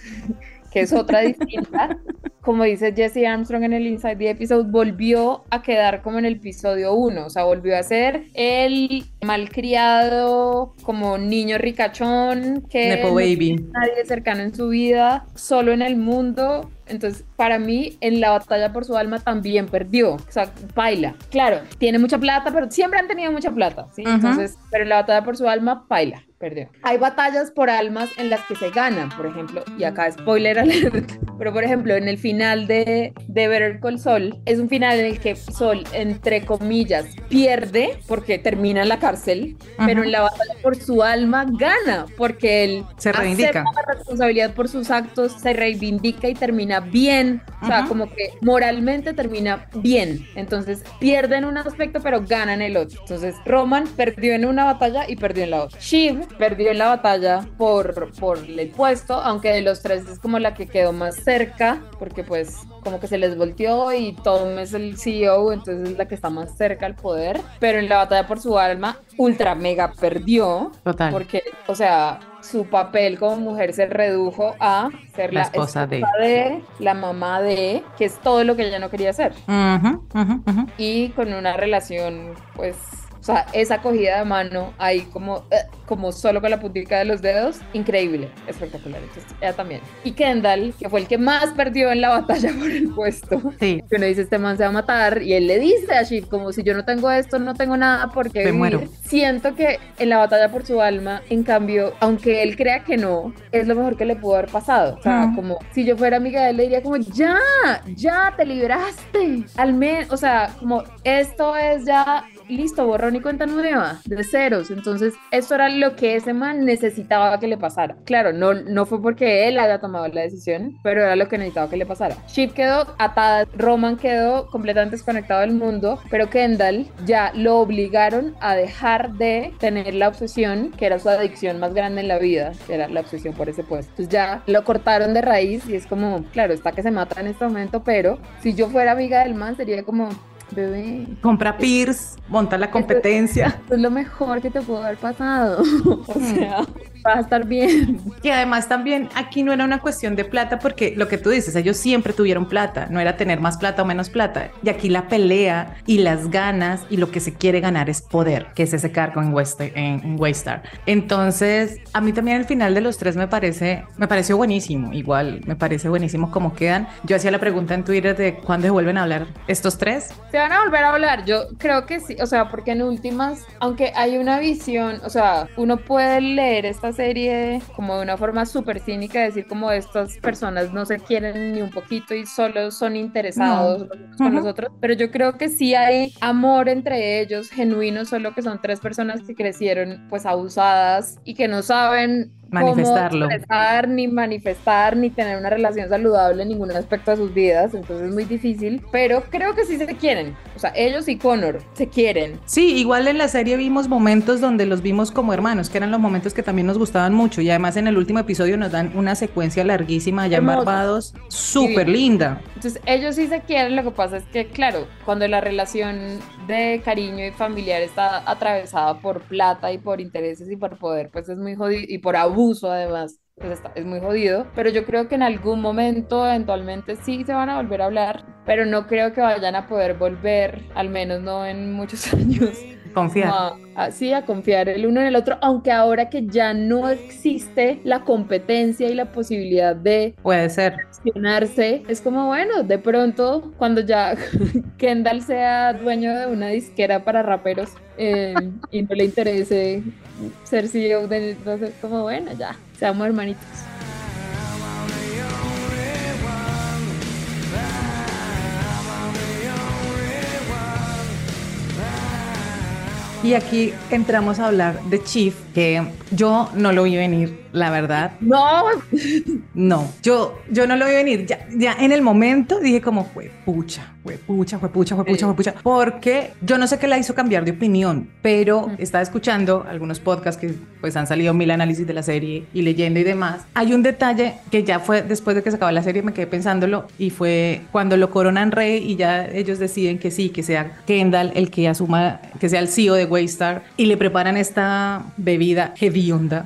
que es otra distinta, como dice Jesse Armstrong en el Inside the Episode, volvió a quedar como en el episodio 1, o sea, volvió a ser el malcriado, como niño ricachón, que Nepo no baby. tiene nadie cercano en su vida, solo en el mundo. Entonces, para mí, en la batalla por su alma también perdió. O sea, baila. Claro, tiene mucha plata, pero siempre han tenido mucha plata, ¿sí? Ujú. Entonces, pero en la batalla por su alma, baila. Perdió. Hay batallas por almas en las que se ganan, por ejemplo, y acá spoiler alert, pero por ejemplo, en el final de, de Better Call Saul, es un final en el que Sol, entre comillas, pierde porque termina en la cárcel, pero Ujú. en la batalla por su alma gana, porque él Se reivindica. la responsabilidad por sus actos, se reivindica y termina bien, o sea, como que moralmente termina bien, entonces pierde en un aspecto, pero gana en el otro. Entonces, Roman perdió en una batalla y perdió en la otra. Shiv perdió en la batalla por, por el puesto, aunque de los tres es como la que quedó más cerca, porque pues como que se les volteó y Tom es el CEO, entonces es la que está más cerca al poder, pero en la batalla por su alma, ultra mega perdió, Total. porque, o sea, su papel como mujer se redujo a ser La la, esposa de. de, la mamá de, que es todo lo que ella no quería hacer. Ujú, ujú, ujú. Y con una relación, pues, sea, esa cogida de mano ahí como, eh, como solo con la puntica de los dedos, increíble, espectacular. Entonces, ella también. Y Kendall, que fue el que más perdió en la batalla por el puesto. Sí. Que uno dice, este man se va a matar. Y él le dice a Shiv, como si yo no tengo esto, no tengo nada porque Me muero. Siento que en la batalla por su alma, en cambio, aunque él crea que no, es lo mejor que le pudo haber pasado. O sea, como si yo fuera amiga de él, le diría como, ya, ya, te libraste. Al menos, o sea, como esto es ya listo, borrón y cuenta nueva, de ceros. Entonces, esto era lo que ese man necesitaba que le pasara. Claro, no, no fue porque él haya tomado la decisión, pero era lo que necesitaba que le pasara. Shiv quedó atada, Roman quedó completamente desconectado del mundo, pero Kendall ya lo obligaron a dejar de tener la obsesión, que era su adicción más grande en la vida, que era la obsesión por ese puesto. Entonces ya lo cortaron de raíz y es como, claro, está que se mata en este momento, pero si yo fuera amiga del man sería como, bebé, Compra Pierce, monta la competencia. esto es lo mejor que te pudo haber pasado. o sea, vas a estar bien. Y además también aquí no era una cuestión de plata porque lo que tú dices, ellos siempre tuvieron plata, no era tener más plata o menos plata. Y aquí la pelea y las ganas y lo que se quiere ganar es poder, que es ese cargo en, West, en, Waystar. Entonces, a mí también el final de los tres me parece, me pareció buenísimo, igual me parece buenísimo cómo quedan. Yo hacía la pregunta en Twitter de cuándo se vuelven a hablar estos tres. Se van a volver a hablar, yo creo que sí, o sea, porque en últimas, aunque hay una visión, o sea, uno puede leer esta serie como de una forma súper cínica, decir como estas personas no se quieren ni un poquito y solo son interesados unos con Ujú. los otros, pero yo creo que sí hay amor entre ellos, genuino, solo que son tres personas que crecieron pues abusadas y que no saben Manifestarlo. expresar, ni manifestar, ni tener una relación saludable en ningún aspecto de sus vidas, entonces es muy difícil, pero creo que sí se quieren, o sea, ellos y Connor se quieren. Sí, igual en la serie vimos momentos donde los vimos como hermanos, que eran los momentos que también nos gustaban mucho. Y además en el último episodio nos dan una secuencia larguísima allá en. Barbados, súper Sí. linda. Entonces ellos sí se quieren, lo que pasa es que, claro, cuando la relación de cariño y familiar está atravesada por plata y por intereses y por poder, pues es muy jodido, y por abuso además. Pues es muy jodido, pero yo creo que en algún momento eventualmente sí se van a volver a hablar, pero no creo que vayan a poder volver, al menos no en muchos años, Confiar. a- sí, a confiar el uno en el otro, aunque ahora que ya no existe la competencia y la posibilidad de Puede ser. gestionarse, es como bueno, de pronto cuando ya Kendall sea dueño de una disquera para raperos eh, y no le interese ser CEO de entonces como bueno, ya, seamos hermanitos. Y aquí entramos a hablar de Chief, que yo no lo vi venir, la verdad. No, No, yo, yo no lo vi venir. Ya, ya en el momento dije como, fue pucha, fue pucha, fue pucha, fue pucha, fue pucha. Porque yo no sé qué la hizo cambiar de opinión, pero estaba escuchando algunos podcasts que pues han salido mil análisis de la serie y leyendo y demás. Hay un detalle que ya fue después de que se acabó la serie, me quedé pensándolo y fue cuando lo coronan rey y ya ellos deciden que sí, que sea Kendall el que asuma, que sea el CEO de Waystar y le preparan esta bebida リー呼んだ。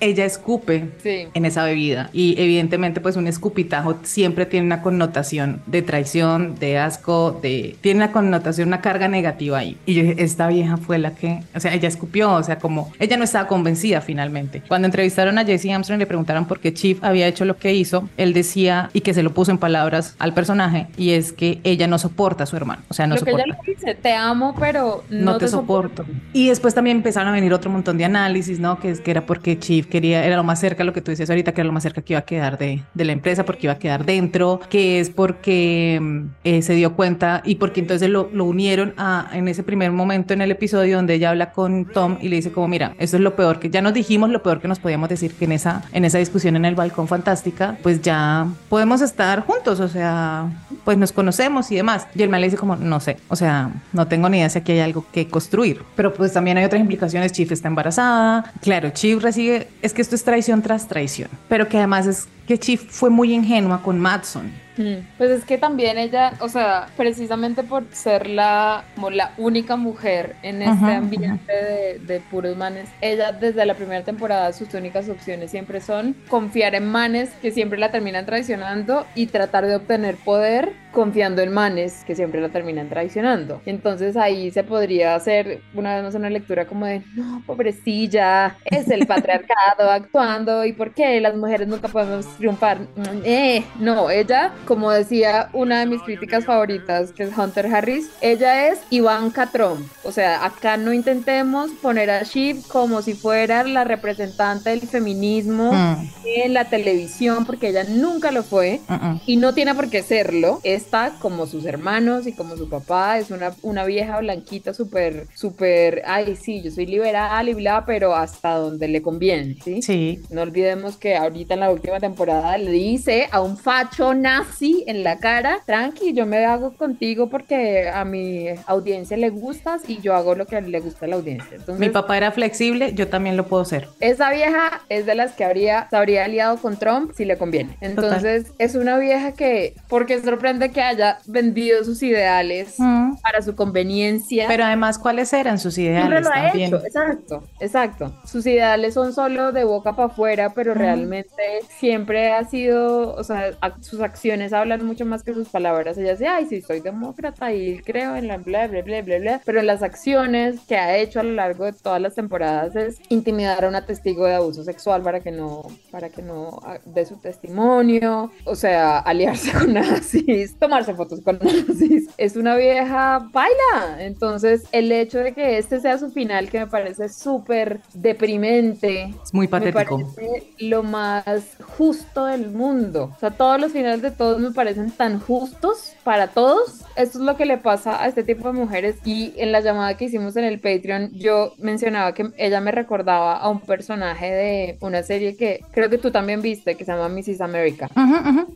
Ella escupe Sí. en esa bebida y evidentemente pues un escupitajo siempre tiene una connotación de traición, de asco, de tiene una connotación, una carga negativa ahí. Y yo dije, esta vieja fue la que, o sea, ella escupió, o sea, como ella no estaba convencida finalmente. Cuando entrevistaron a Jesse Armstrong y le preguntaron por qué Chief había hecho lo que hizo, él decía y que se lo puso en palabras al personaje y es que ella no soporta a su hermano, o sea, no lo que soporta ella le dice, te amo, pero no, no, te, soporto. Y después también empezaron a venir otro montón de análisis, ¿no? Que, es, que era porque Chief quería, era lo más cerca, lo que tú decías ahorita, que era lo más cerca que iba a quedar de, de la empresa, porque iba a quedar dentro, que es porque mm, eh, se dio cuenta y porque entonces lo, lo unieron a, en ese primer momento en el episodio donde ella habla con Tom y le dice como, mira, esto es lo peor que ya nos dijimos, lo peor que nos podíamos decir que en esa, en esa discusión en el balcón fantástica, pues ya podemos estar juntos, o sea, pues nos conocemos y demás. Y el man le dice como, no sé, o sea, no tengo ni idea si aquí hay algo que construir. Pero pues también hay otras implicaciones, Chief está embarazada, claro, Chief recibe, es que esto es traición tras traición, pero que además es que Chief fue muy ingenua con Madson. Mm, Pues es que también ella, o sea, precisamente por ser la, como la única mujer en este Ajá, ambiente de, de puros manes, ella desde la primera temporada sus únicas opciones siempre son confiar en manes que siempre la terminan traicionando y tratar de obtener poder confiando en manes que siempre la terminan traicionando. Entonces ahí se podría hacer una vez más una lectura como de, no, pobrecilla, es el patriarcado actuando y por qué las mujeres nunca podemos triunfar. Mm, Eh, no, ella, como decía una de mis críticas favoritas, que es Hunter Harris, ella es Ivanka Trump. O sea, acá no intentemos poner a Shiv como si fuera la representante del feminismo Mm. en la televisión, porque ella nunca lo fue Mm-mm. y no tiene por qué serlo. Está como sus hermanos y como su papá, es una, una vieja blanquita súper, súper, ay, sí, yo soy liberal y bla, pero hasta donde le conviene, ¿sí? Sí. No olvidemos que ahorita en la última temporada le dice a un facho nazi en la cara, tranqui, yo me hago contigo porque a mi audiencia le gustas y yo hago lo que le gusta a la audiencia. Entonces, Mi papá era flexible, yo también lo puedo ser. esa vieja es de las que habría, se habría aliado con Trump si le conviene. Entonces, es una vieja que, porque sorprende que haya vendido sus ideales Mm. para su conveniencia. Pero además, ¿cuáles eran sus ideales lo ha hecho, exacto, exacto. Sus ideales son solo de boca para afuera, pero realmente siempre ha sido, o sea, sus acciones hablan mucho más que sus palabras. Ella dice, ay, sí, soy demócrata y creo en la bla, bla, bla, bla, bla. Pero las acciones que ha hecho a lo largo de todas las temporadas es intimidar a una testigo de abuso sexual para que no, para que no ah, dé su testimonio, o sea, aliarse con nazis, tomarse fotos con nazis. Es una vieja baila. Entonces, el hecho de que este sea su final, que me parece súper deprimente, Es muy me patético. parece lo más justo del mundo. O sea, todos los finales de todos me parecen tan justos para todos. Esto es lo que le pasa a este tipo de mujeres. Y en la llamada que hicimos en el Patreon, yo mencionaba que ella me recordaba a un personaje de una serie que creo que tú también viste, que se llama Mrs. America.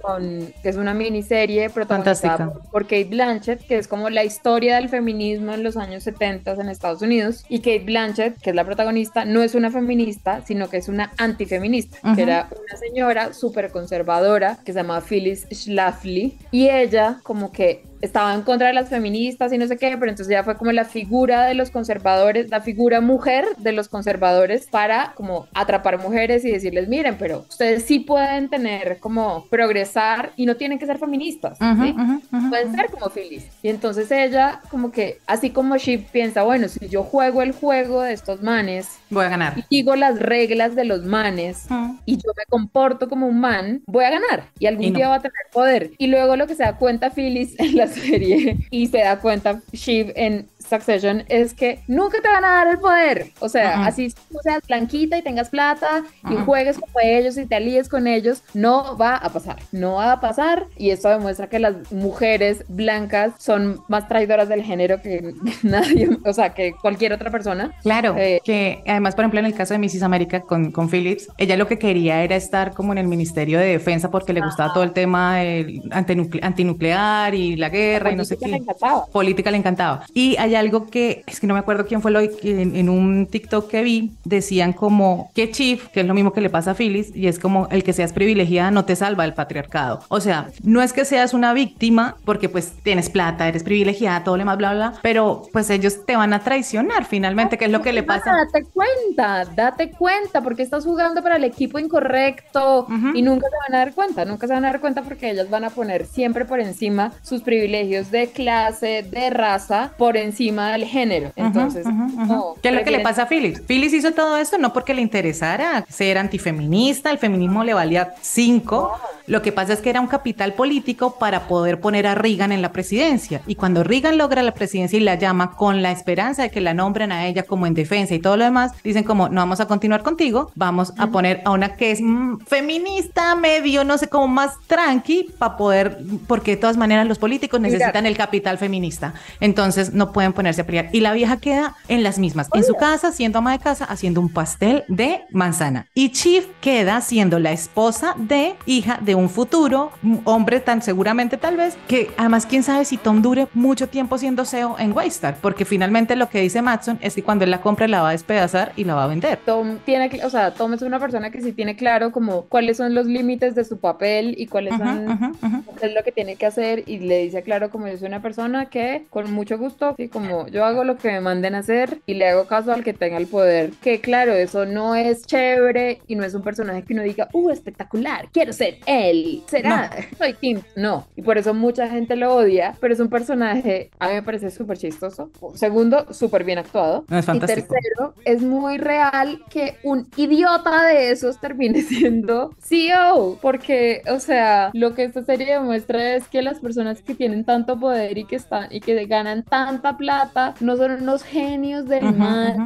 Con, que es una miniserie protagonizada Fantástica. por, Kate Blanchett, que es como la historia del feminismo en los años 70 en Estados Unidos. Y Kate Blanchett, que es la protagonista, no es una feminista, sino que es una antifeminista, que era una señora súper conservadora que se llama Phyllis Schlafly. Y ella como que estaba en contra de las feministas y no sé qué, pero entonces ella fue como la figura de los conservadores, la figura mujer de los conservadores para como atrapar mujeres y decirles, miren, pero ustedes sí pueden tener como progresar y no tienen que ser feministas, ¿sí? Ujú, ujú, ujú. pueden ser como Phyllis. Y entonces ella, como que, así como Shiv piensa, bueno, si yo juego el juego de estos manes Voy a ganar. y sigo las reglas de los manes y yo me comporto como un man, voy a ganar y algún Y no. día va a tener poder. Y luego lo que se da cuenta Phyllis en la serie y se da cuenta Shiv en Succession es que nunca te van a dar el poder. O sea, Ujú. así tú seas blanquita y tengas plata y Ujú. juegues como ellos y te alíes con ellos, no va a pasar. No va a pasar y esto demuestra que las mujeres blancas son más traidoras del género que nadie, o sea, que cualquier otra persona. Claro, Eh, que además, por ejemplo, en el caso de Mrs. América con, con Phillips, ella lo que quería era estar como en el Ministerio de Defensa porque le gustaba todo el tema del antinucle- antinuclear y la guerra y no sé política qué. le encantaba. Política le encantaba. Y hay algo que, es que no me acuerdo quién fue lo que en, en un TikTok que vi, decían como que Chief, que es lo mismo que le pasa a Phyllis, y es como el que seas privilegiada no te salva del patriarcado. O sea, no es que seas una víctima porque pues tienes plata, eres privilegiada, todo lo demás, bla, bla, pero pues ellos te van a traicionar finalmente, que es lo que le pasa. Date cuenta, date cuenta, porque estás jugando para el equipo incorrecto y nunca se van a dar cuenta, nunca se van a dar cuenta porque ellas van a poner siempre por encima sus privilegios de clase, de raza, por encima del género. Entonces, Ujú, ujú, ujú. no, ¿Qué es lo que le pasa a Phyllis? Phyllis hizo todo esto no porque le interesara ser antifeminista, el feminismo le valía cinco. Lo que pasa es que era un capital político para poder poner a Reagan en la presidencia. Y cuando Reagan logra la presidencia y la llama con la esperanza de que la nombren a ella como en defensa y todo lo demás, dicen como, no vamos a continuar contigo, vamos a poner a una que es mm, feminista, medio, no sé, como más tranqui, para poder, porque de todas maneras los políticos Mira. necesitan el capital feminista. Entonces no pueden pueden ponerse a pelear. Y la vieja queda en las mismas, en su casa, siendo ama de casa, haciendo un pastel de manzana. Y Chief queda siendo la esposa de hija de un futuro hombre tan seguramente tal vez, que además quién sabe si Tom dure mucho tiempo siendo CEO en Waystar, porque finalmente lo que dice Matson es que cuando él la compre la va a despedazar y la va a vender. Tom tiene, o sea, Tom es una persona que sí tiene claro como cuáles son los límites de su papel y cuáles son es lo que tiene que hacer y le dice claro como yo soy una persona que con mucho gusto y como yo hago lo que me manden a hacer y le hago caso al que tenga el poder. Que claro, eso no es chévere y no es un personaje que uno diga, uh, espectacular, quiero ser él, será, soy Kim. No, y por eso mucha gente lo odia, pero es un personaje, a mí me parece súper chistoso. Segundo, súper bien actuado. Es y tercero, es muy real que un idiota de esos termine siendo CEO, porque, o sea, lo que esta serie demuestra es que las personas que tienen tanto poder y que están y que ganan tanta plata no son unos genios del mal,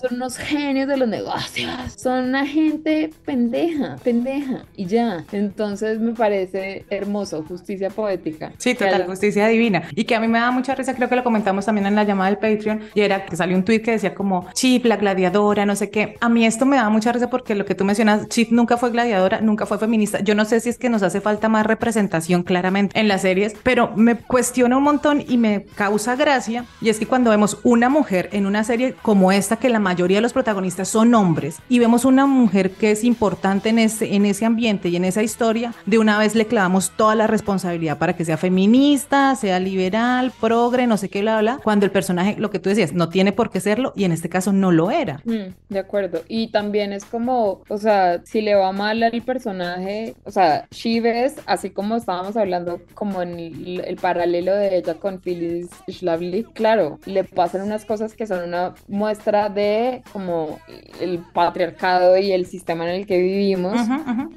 son unos genios de los negocios, son una gente pendeja, pendeja y ya. Entonces me parece hermoso, justicia poética. Sí, total, justicia divina. Y que a mí me da mucha risa, creo que lo comentamos también en la llamada del Patreon, y era que salió un tweet que decía como Chip, la gladiadora, no sé qué. A mí esto me da mucha risa porque lo que tú mencionas, Chip nunca fue gladiadora, nunca fue feminista. Yo no sé si es que nos hace falta más representación claramente en las series, pero me cuestiona un montón y me causa gracia. Y es que cuando vemos una mujer en una serie como esta, que la mayoría de los protagonistas son hombres, y vemos una mujer que es importante en ese, en ese ambiente y en esa historia, de una vez le clavamos toda la responsabilidad para que sea feminista, sea liberal, progre, no sé qué, bla, bla, cuando el personaje, lo que tú decías, no tiene por qué serlo y en este caso no lo era. Mm, de acuerdo. Y también es como, o sea, si le va mal al personaje, o sea, Shives, así como estábamos hablando como en el, paralelo de ella con Phyllis Schlafly, claro, le pasan unas cosas que son una muestra de como el patriarcado y el sistema en el que vivimos,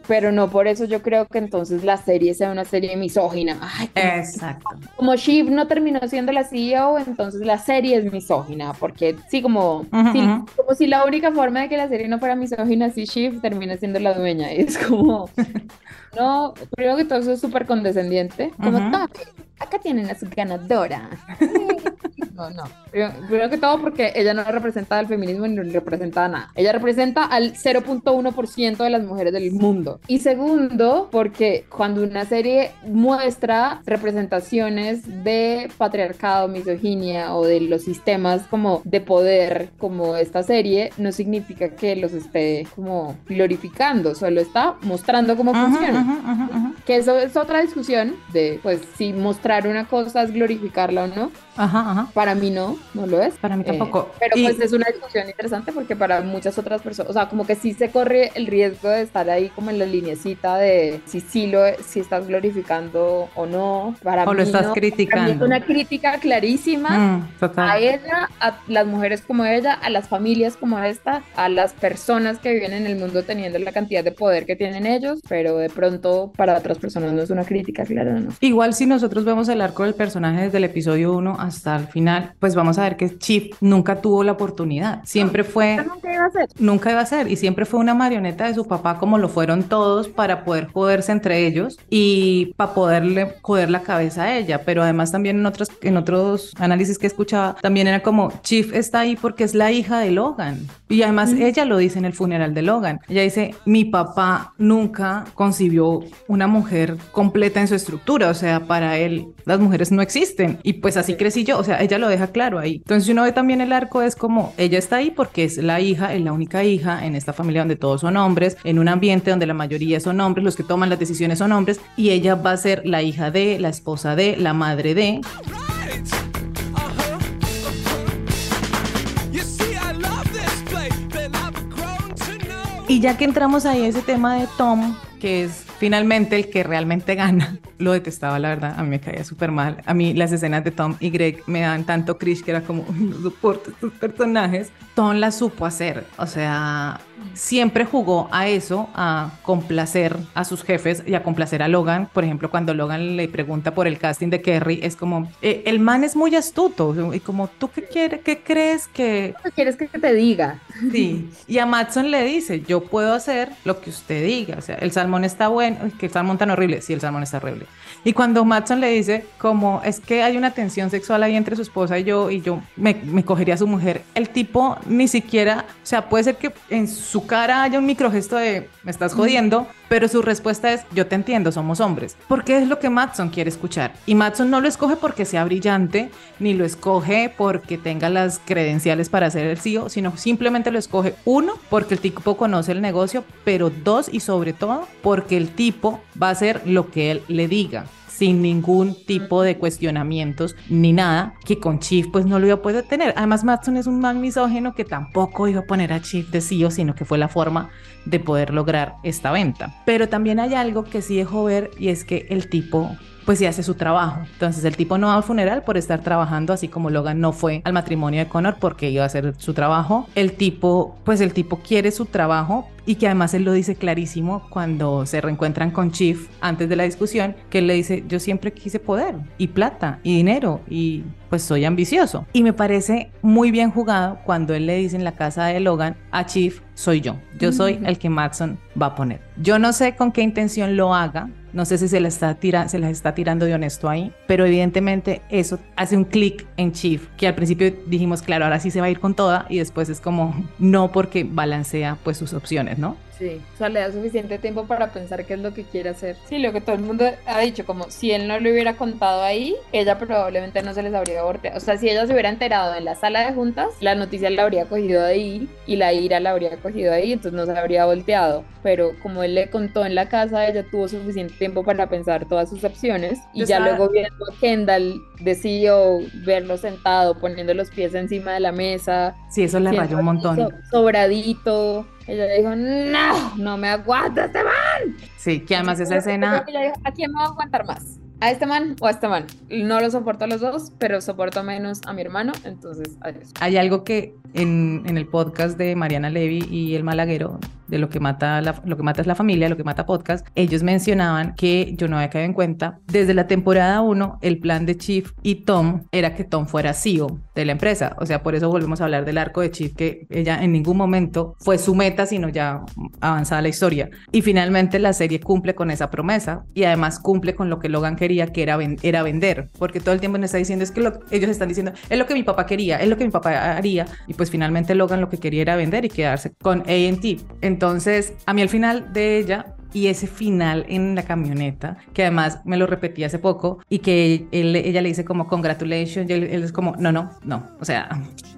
pero no por eso yo creo que entonces la serie sea una serie misógina. Exacto. Como Shiv no terminó siendo la CEO, entonces la serie es misógina, porque sí, como, como si la única forma de que la serie no fuera misógina, si Shiv termina siendo la dueña. Y es como, no, creo que todo eso es súper condescendiente. Como, acá tienen a su ganadora. No, no. Primero, que todo porque ella no representa al feminismo ni representa a nada. Ella representa al 0.1% de las mujeres del mundo. Y segundo, porque cuando una serie muestra representaciones de patriarcado, misoginia o de los sistemas como de poder, como esta serie, no significa que los esté como glorificando, solo está mostrando cómo funciona. Que eso es otra discusión de, pues, si mostrar una cosa es glorificarla o no. Ajá, ajá. Para mí no, no lo es. Para mí tampoco. Eh, pero pues es una discusión interesante porque para muchas otras personas, o sea, como que sí se corre el riesgo de estar ahí como en la linecita de si sí lo, si estás glorificando o no. Para o mí lo estás no. criticando. es una crítica clarísima mm, a ella, a las mujeres como ella, a las familias como esta, a las personas que viven en el mundo teniendo la cantidad de poder que tienen ellos, pero de pronto para otras personas no es una crítica clara. ¿no? Igual si nosotros vemos el arco del personaje desde el episodio 1 hasta el final, pues vamos a ver que Chip nunca tuvo la oportunidad. Siempre fue... Nunca iba a ser. Nunca iba a ser. Y siempre fue una marioneta de su papá como lo fueron todos para poder joderse entre ellos y para poderle joder la cabeza a ella. Pero además también en otros, en otros análisis que escuchaba, también era como, Chief está ahí porque es la hija de Logan. Y además ella lo dice en el funeral de Logan. Ella dice, mi papá nunca concibió una mujer completa en su estructura. O sea, para él las mujeres no existen. Y pues así crecí yo. O sea, ella lo deja claro ahí. Entonces uno ve también el arco es como, ella está ahí porque es la hija, es la única hija en esta familia donde todos son hombres, en un ambiente donde la mayoría son hombres, los que toman las decisiones son hombres. Y ella va a ser la hija de, la esposa de, la madre de. Y ya que entramos ahí ese tema de Tom, que es finalmente el que realmente gana, lo detestaba, la verdad, a mí me caía súper mal. A mí las escenas de Tom y Greg me dan tanto cringe que era como, no soporto estos personajes. Tom la supo hacer, o sea, siempre jugó a eso, a complacer a sus jefes y a complacer a Logan. Por ejemplo, cuando Logan le pregunta por el casting de Kerry, es como, eh, el man es muy astuto, y como, ¿tú qué, quieres, qué crees que... ¿Qué quieres que te diga? Sí, y a Matson le dice, yo puedo hacer lo que usted diga, o sea, el salmón está bueno, que el salmón tan horrible, sí, el salmón está horrible, horrible. Y cuando Matson le dice como es que hay una tensión sexual ahí entre su esposa y yo y yo me, me cogería a su mujer, el tipo ni siquiera, o sea, puede ser que en su cara haya un microgesto de me estás jodiendo, pero su respuesta es yo te entiendo, somos hombres. Porque es lo que Matson quiere escuchar. Y Matson no lo escoge porque sea brillante, ni lo escoge porque tenga las credenciales para ser el CEO, sino simplemente lo escoge uno porque el tipo conoce el negocio, pero dos y sobre todo porque el tipo va a hacer lo que él le diga sin ningún tipo de cuestionamientos ni nada, que con Chief pues no lo iba a poder tener. Además, Matson es un man misógeno que tampoco iba a poner a Chief de CEO, sino que fue la forma de poder lograr esta venta. Pero también hay algo que sí dejó ver y es que el tipo pues sí hace su trabajo. Entonces el tipo no va al funeral por estar trabajando, así como Logan no fue al matrimonio de Connor porque iba a hacer su trabajo. El tipo, pues el tipo quiere su trabajo y que además él lo dice clarísimo cuando se reencuentran con Chief antes de la discusión, que él le dice, yo siempre quise poder y plata y dinero y pues soy ambicioso. Y me parece muy bien jugado cuando él le dice en la casa de Logan a Chief, soy yo, yo soy el que Matson va a poner. Yo no sé con qué intención lo haga, no sé si se la está, tira, se está tirando de honesto ahí, pero evidentemente eso hace un clic en Chief, que al principio dijimos, claro, ahora sí se va a ir con toda y después es como no porque balancea pues sus opciones, ¿no? Sí, o sea, le da suficiente tiempo para pensar qué es lo que quiere hacer. Sí, lo que todo el mundo ha dicho, como si él no le hubiera contado ahí, ella probablemente no se les habría volteado. O sea, si ella se hubiera enterado en la sala de juntas, la noticia la habría cogido ahí y la ira la habría cogido ahí, entonces no se habría volteado. Pero como él le contó en la casa, ella tuvo suficiente tiempo para pensar todas sus opciones y ya luego viendo a Kendall decidió verlo sentado, poniendo los pies encima de la mesa. Sí, eso le rayó un montón. sobradito ella dijo, no, no me aguanta este man. Sí, que además esa escena... Ella dijo, ¿a quién me va a aguantar más? ¿A este man o a este man? No lo soporto a los dos, pero soporto menos a mi hermano, entonces adiós. Hay algo que en, en el podcast de Mariana Levy y El Malaguero, de lo que mata la, lo que mata es la familia, lo que mata podcast, ellos mencionaban que yo no había caído en cuenta, desde la temporada 1 el plan de Chief y Tom era que Tom fuera CEO de la empresa, o sea, por eso volvemos a hablar del arco de Chief que ella en ningún momento fue su meta, sino ya avanzada la historia. Y finalmente la serie cumple con esa promesa y además cumple con lo que Logan quería, que era, era vender, porque todo el tiempo nos está diciendo es que lo, ellos están diciendo es lo que mi papá quería, es lo que mi papá haría y pues finalmente Logan lo que quería era vender y quedarse con AT. Entonces, a mí al final de ella y ese final en la camioneta, que además me lo repetí hace poco, y que él, ella le dice como congratulations, y él, es como, no, no, no, o sea,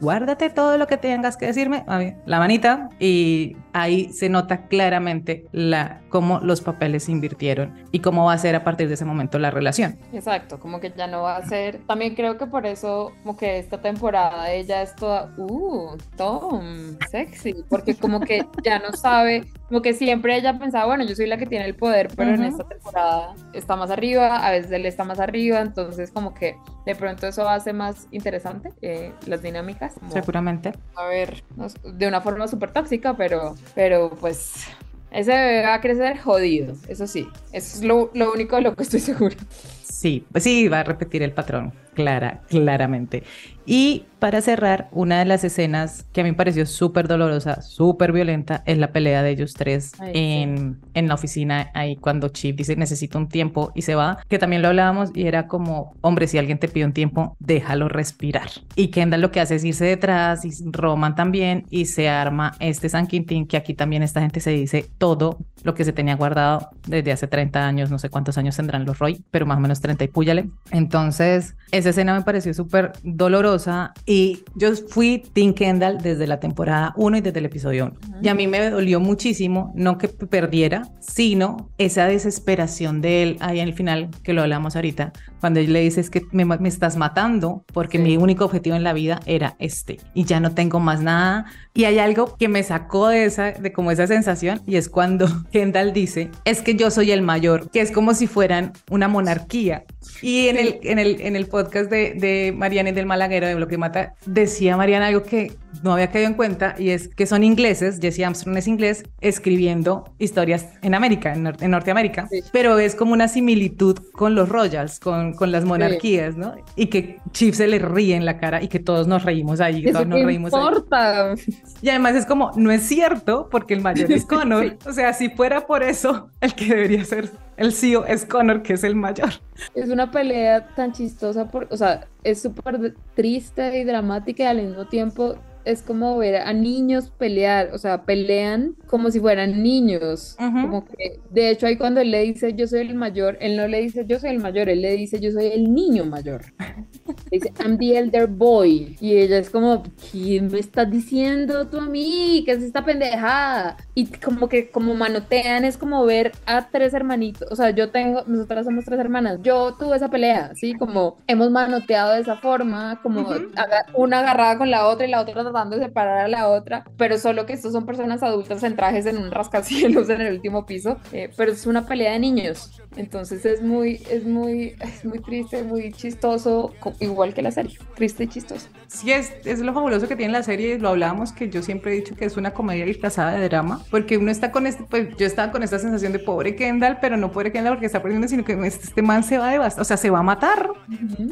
guárdate todo lo que tengas que decirme, la manita, y ahí se nota claramente la, cómo los papeles se invirtieron y cómo va a ser a partir de ese momento la relación. Exacto, como que ya no va a ser, también creo que por eso, como que esta temporada ella es toda, uh, Tom, sexy, porque como que ya no sabe, como que siempre ella pensaba, bueno, yo soy la que tiene el poder, pero en esta temporada está más arriba, a veces él está más arriba, entonces como que de pronto eso hace más interesante eh, las dinámicas. Seguramente. A ver, de una forma súper tóxica, pero, pero pues ese bebé va a crecer jodido, eso sí, eso es lo, lo único de lo que estoy segura. Sí, pues sí, va a repetir el patrón, clara, claramente. Y para cerrar, una de las escenas que a mí me pareció súper dolorosa, súper violenta, es la pelea de ellos tres en, en, la oficina, ahí cuando Chip dice necesito un tiempo y se va, que también lo hablábamos y era como, hombre, si alguien te pide un tiempo, déjalo respirar. Y Kendall lo que hace es irse detrás y Roman también y se arma este San Quintín, que aquí también esta gente se dice todo lo que se tenía guardado desde hace 30 años, no sé cuántos años tendrán los Roy, pero más o menos 30 y púyale. Entonces, esa escena me pareció súper dolorosa y yo fui Tim Kendall desde la temporada 1 y desde el episodio 1. Y a mí me dolió muchísimo, no que perdiera, sino esa desesperación de él ahí en el final, que lo hablamos ahorita, cuando él le dice es que me, me estás matando porque mi único objetivo en la vida era este y ya no tengo más nada. Y hay algo que me sacó de esa, de como esa sensación y es cuando Kendall dice, es que yo soy el mayor, que es como si fueran una monarquía. Y en, el, en, el, en el podcast de, de Mariana y del Malaguero, de Bloque Mata, decía Mariana algo que no había caído en cuenta y es que son ingleses, Jesse Armstrong es inglés, escribiendo historias en América, en, Nor- en Norteamérica, pero es como una similitud con los royals, con, con las monarquías, ¿no? Y que Chief se le ríe en la cara y que todos nos reímos ahí, Eso todos nos reímos ahí. importa. Y además es como, no es cierto, porque el mayor es Connor. Sí. O sea, si fuera por eso, el que debería ser el CEO es Connor, que es el mayor. Es una pelea tan chistosa, por, o sea, es súper triste y dramática y al mismo tiempo es como ver a niños pelear, o sea, pelean como si fueran niños. Ujú. Como que, de hecho, ahí cuando él le dice yo soy el mayor, él no le dice yo soy el mayor, él le dice yo soy el niño mayor. Dice I'm the elder boy. Y ella es como, ¿quién me estás diciendo tú a mí? ¿Qué es esta pendejada? Y como que como manotean es como ver a tres hermanitos, o sea, yo tengo, nosotras somos tres hermanas, yo tuve esa pelea, ¿sí? Como hemos manoteado de esa forma, como aga- una agarrada con la otra y la otra tratando de separar a la otra, pero solo que estos son personas adultas en trajes en un rascacielos en el último piso, eh, pero es una pelea de niños, entonces es muy, es muy, es muy triste, muy chistoso, igual que la serie, triste y chistoso. Sí, es, es lo fabuloso que tiene la serie, lo hablábamos, que yo siempre he dicho que es una comedia disfrazada de drama, porque uno está con este, pues yo estaba con esta sensación de pobre Kendall, pero no pobre Kendall porque está perdiendo, sino que este, este man se va a devastar, o sea, se va a matar.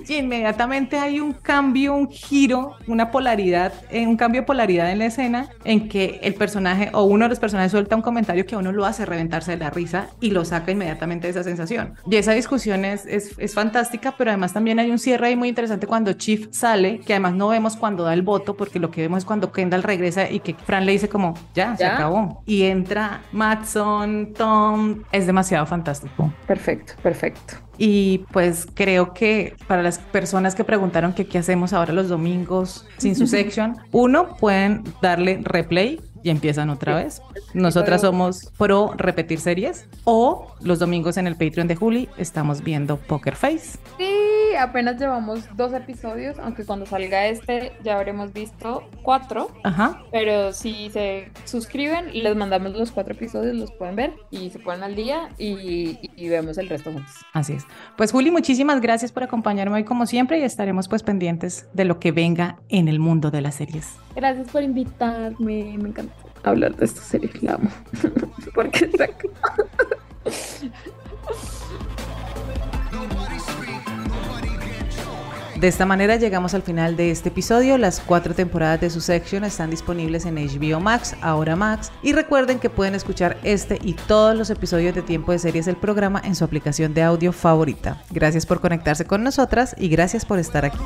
Y inmediatamente hay un cambio, un giro, una polaridad, eh, un cambio de polaridad en la escena en que el personaje o uno de los personajes suelta un comentario que a uno lo hace reventarse de la risa y lo saca inmediatamente de esa sensación. Y esa discusión es, es, es fantástica, pero además también hay un cierre ahí muy interesante cuando Chief sale, que además no vemos cuando da el voto, porque lo que vemos es cuando Kendall regresa y que Fran le dice como, ya, se acabó. Y entra Matson, Tom, es demasiado fantástico. Perfecto, perfecto. Y pues creo que para las personas que preguntaron que qué hacemos ahora los domingos sin su section, uno, pueden darle replay y empiezan otra vez. Nosotras somos pro repetir series o los domingos en el Patreon de Juli estamos viendo Poker Face. Sí, apenas llevamos dos episodios, aunque cuando salga este ya habremos visto cuatro. Ajá. Pero si se suscriben, les mandamos los cuatro episodios, los pueden ver y se ponen al día y, y vemos el resto juntos. Así es. Pues Juli, muchísimas gracias por acompañarme hoy como siempre y estaremos pues pendientes de lo que venga en el mundo de las series. Gracias por invitarme, me encanta hablar de esta serie, la amo. Porque está De esta manera llegamos al final de este episodio. Las cuatro temporadas de su section están disponibles en HBO Max, ahora Max. Y recuerden que pueden escuchar este y todos los episodios de tiempo de series del programa en su aplicación de audio favorita. Gracias por conectarse con nosotras y gracias por estar aquí.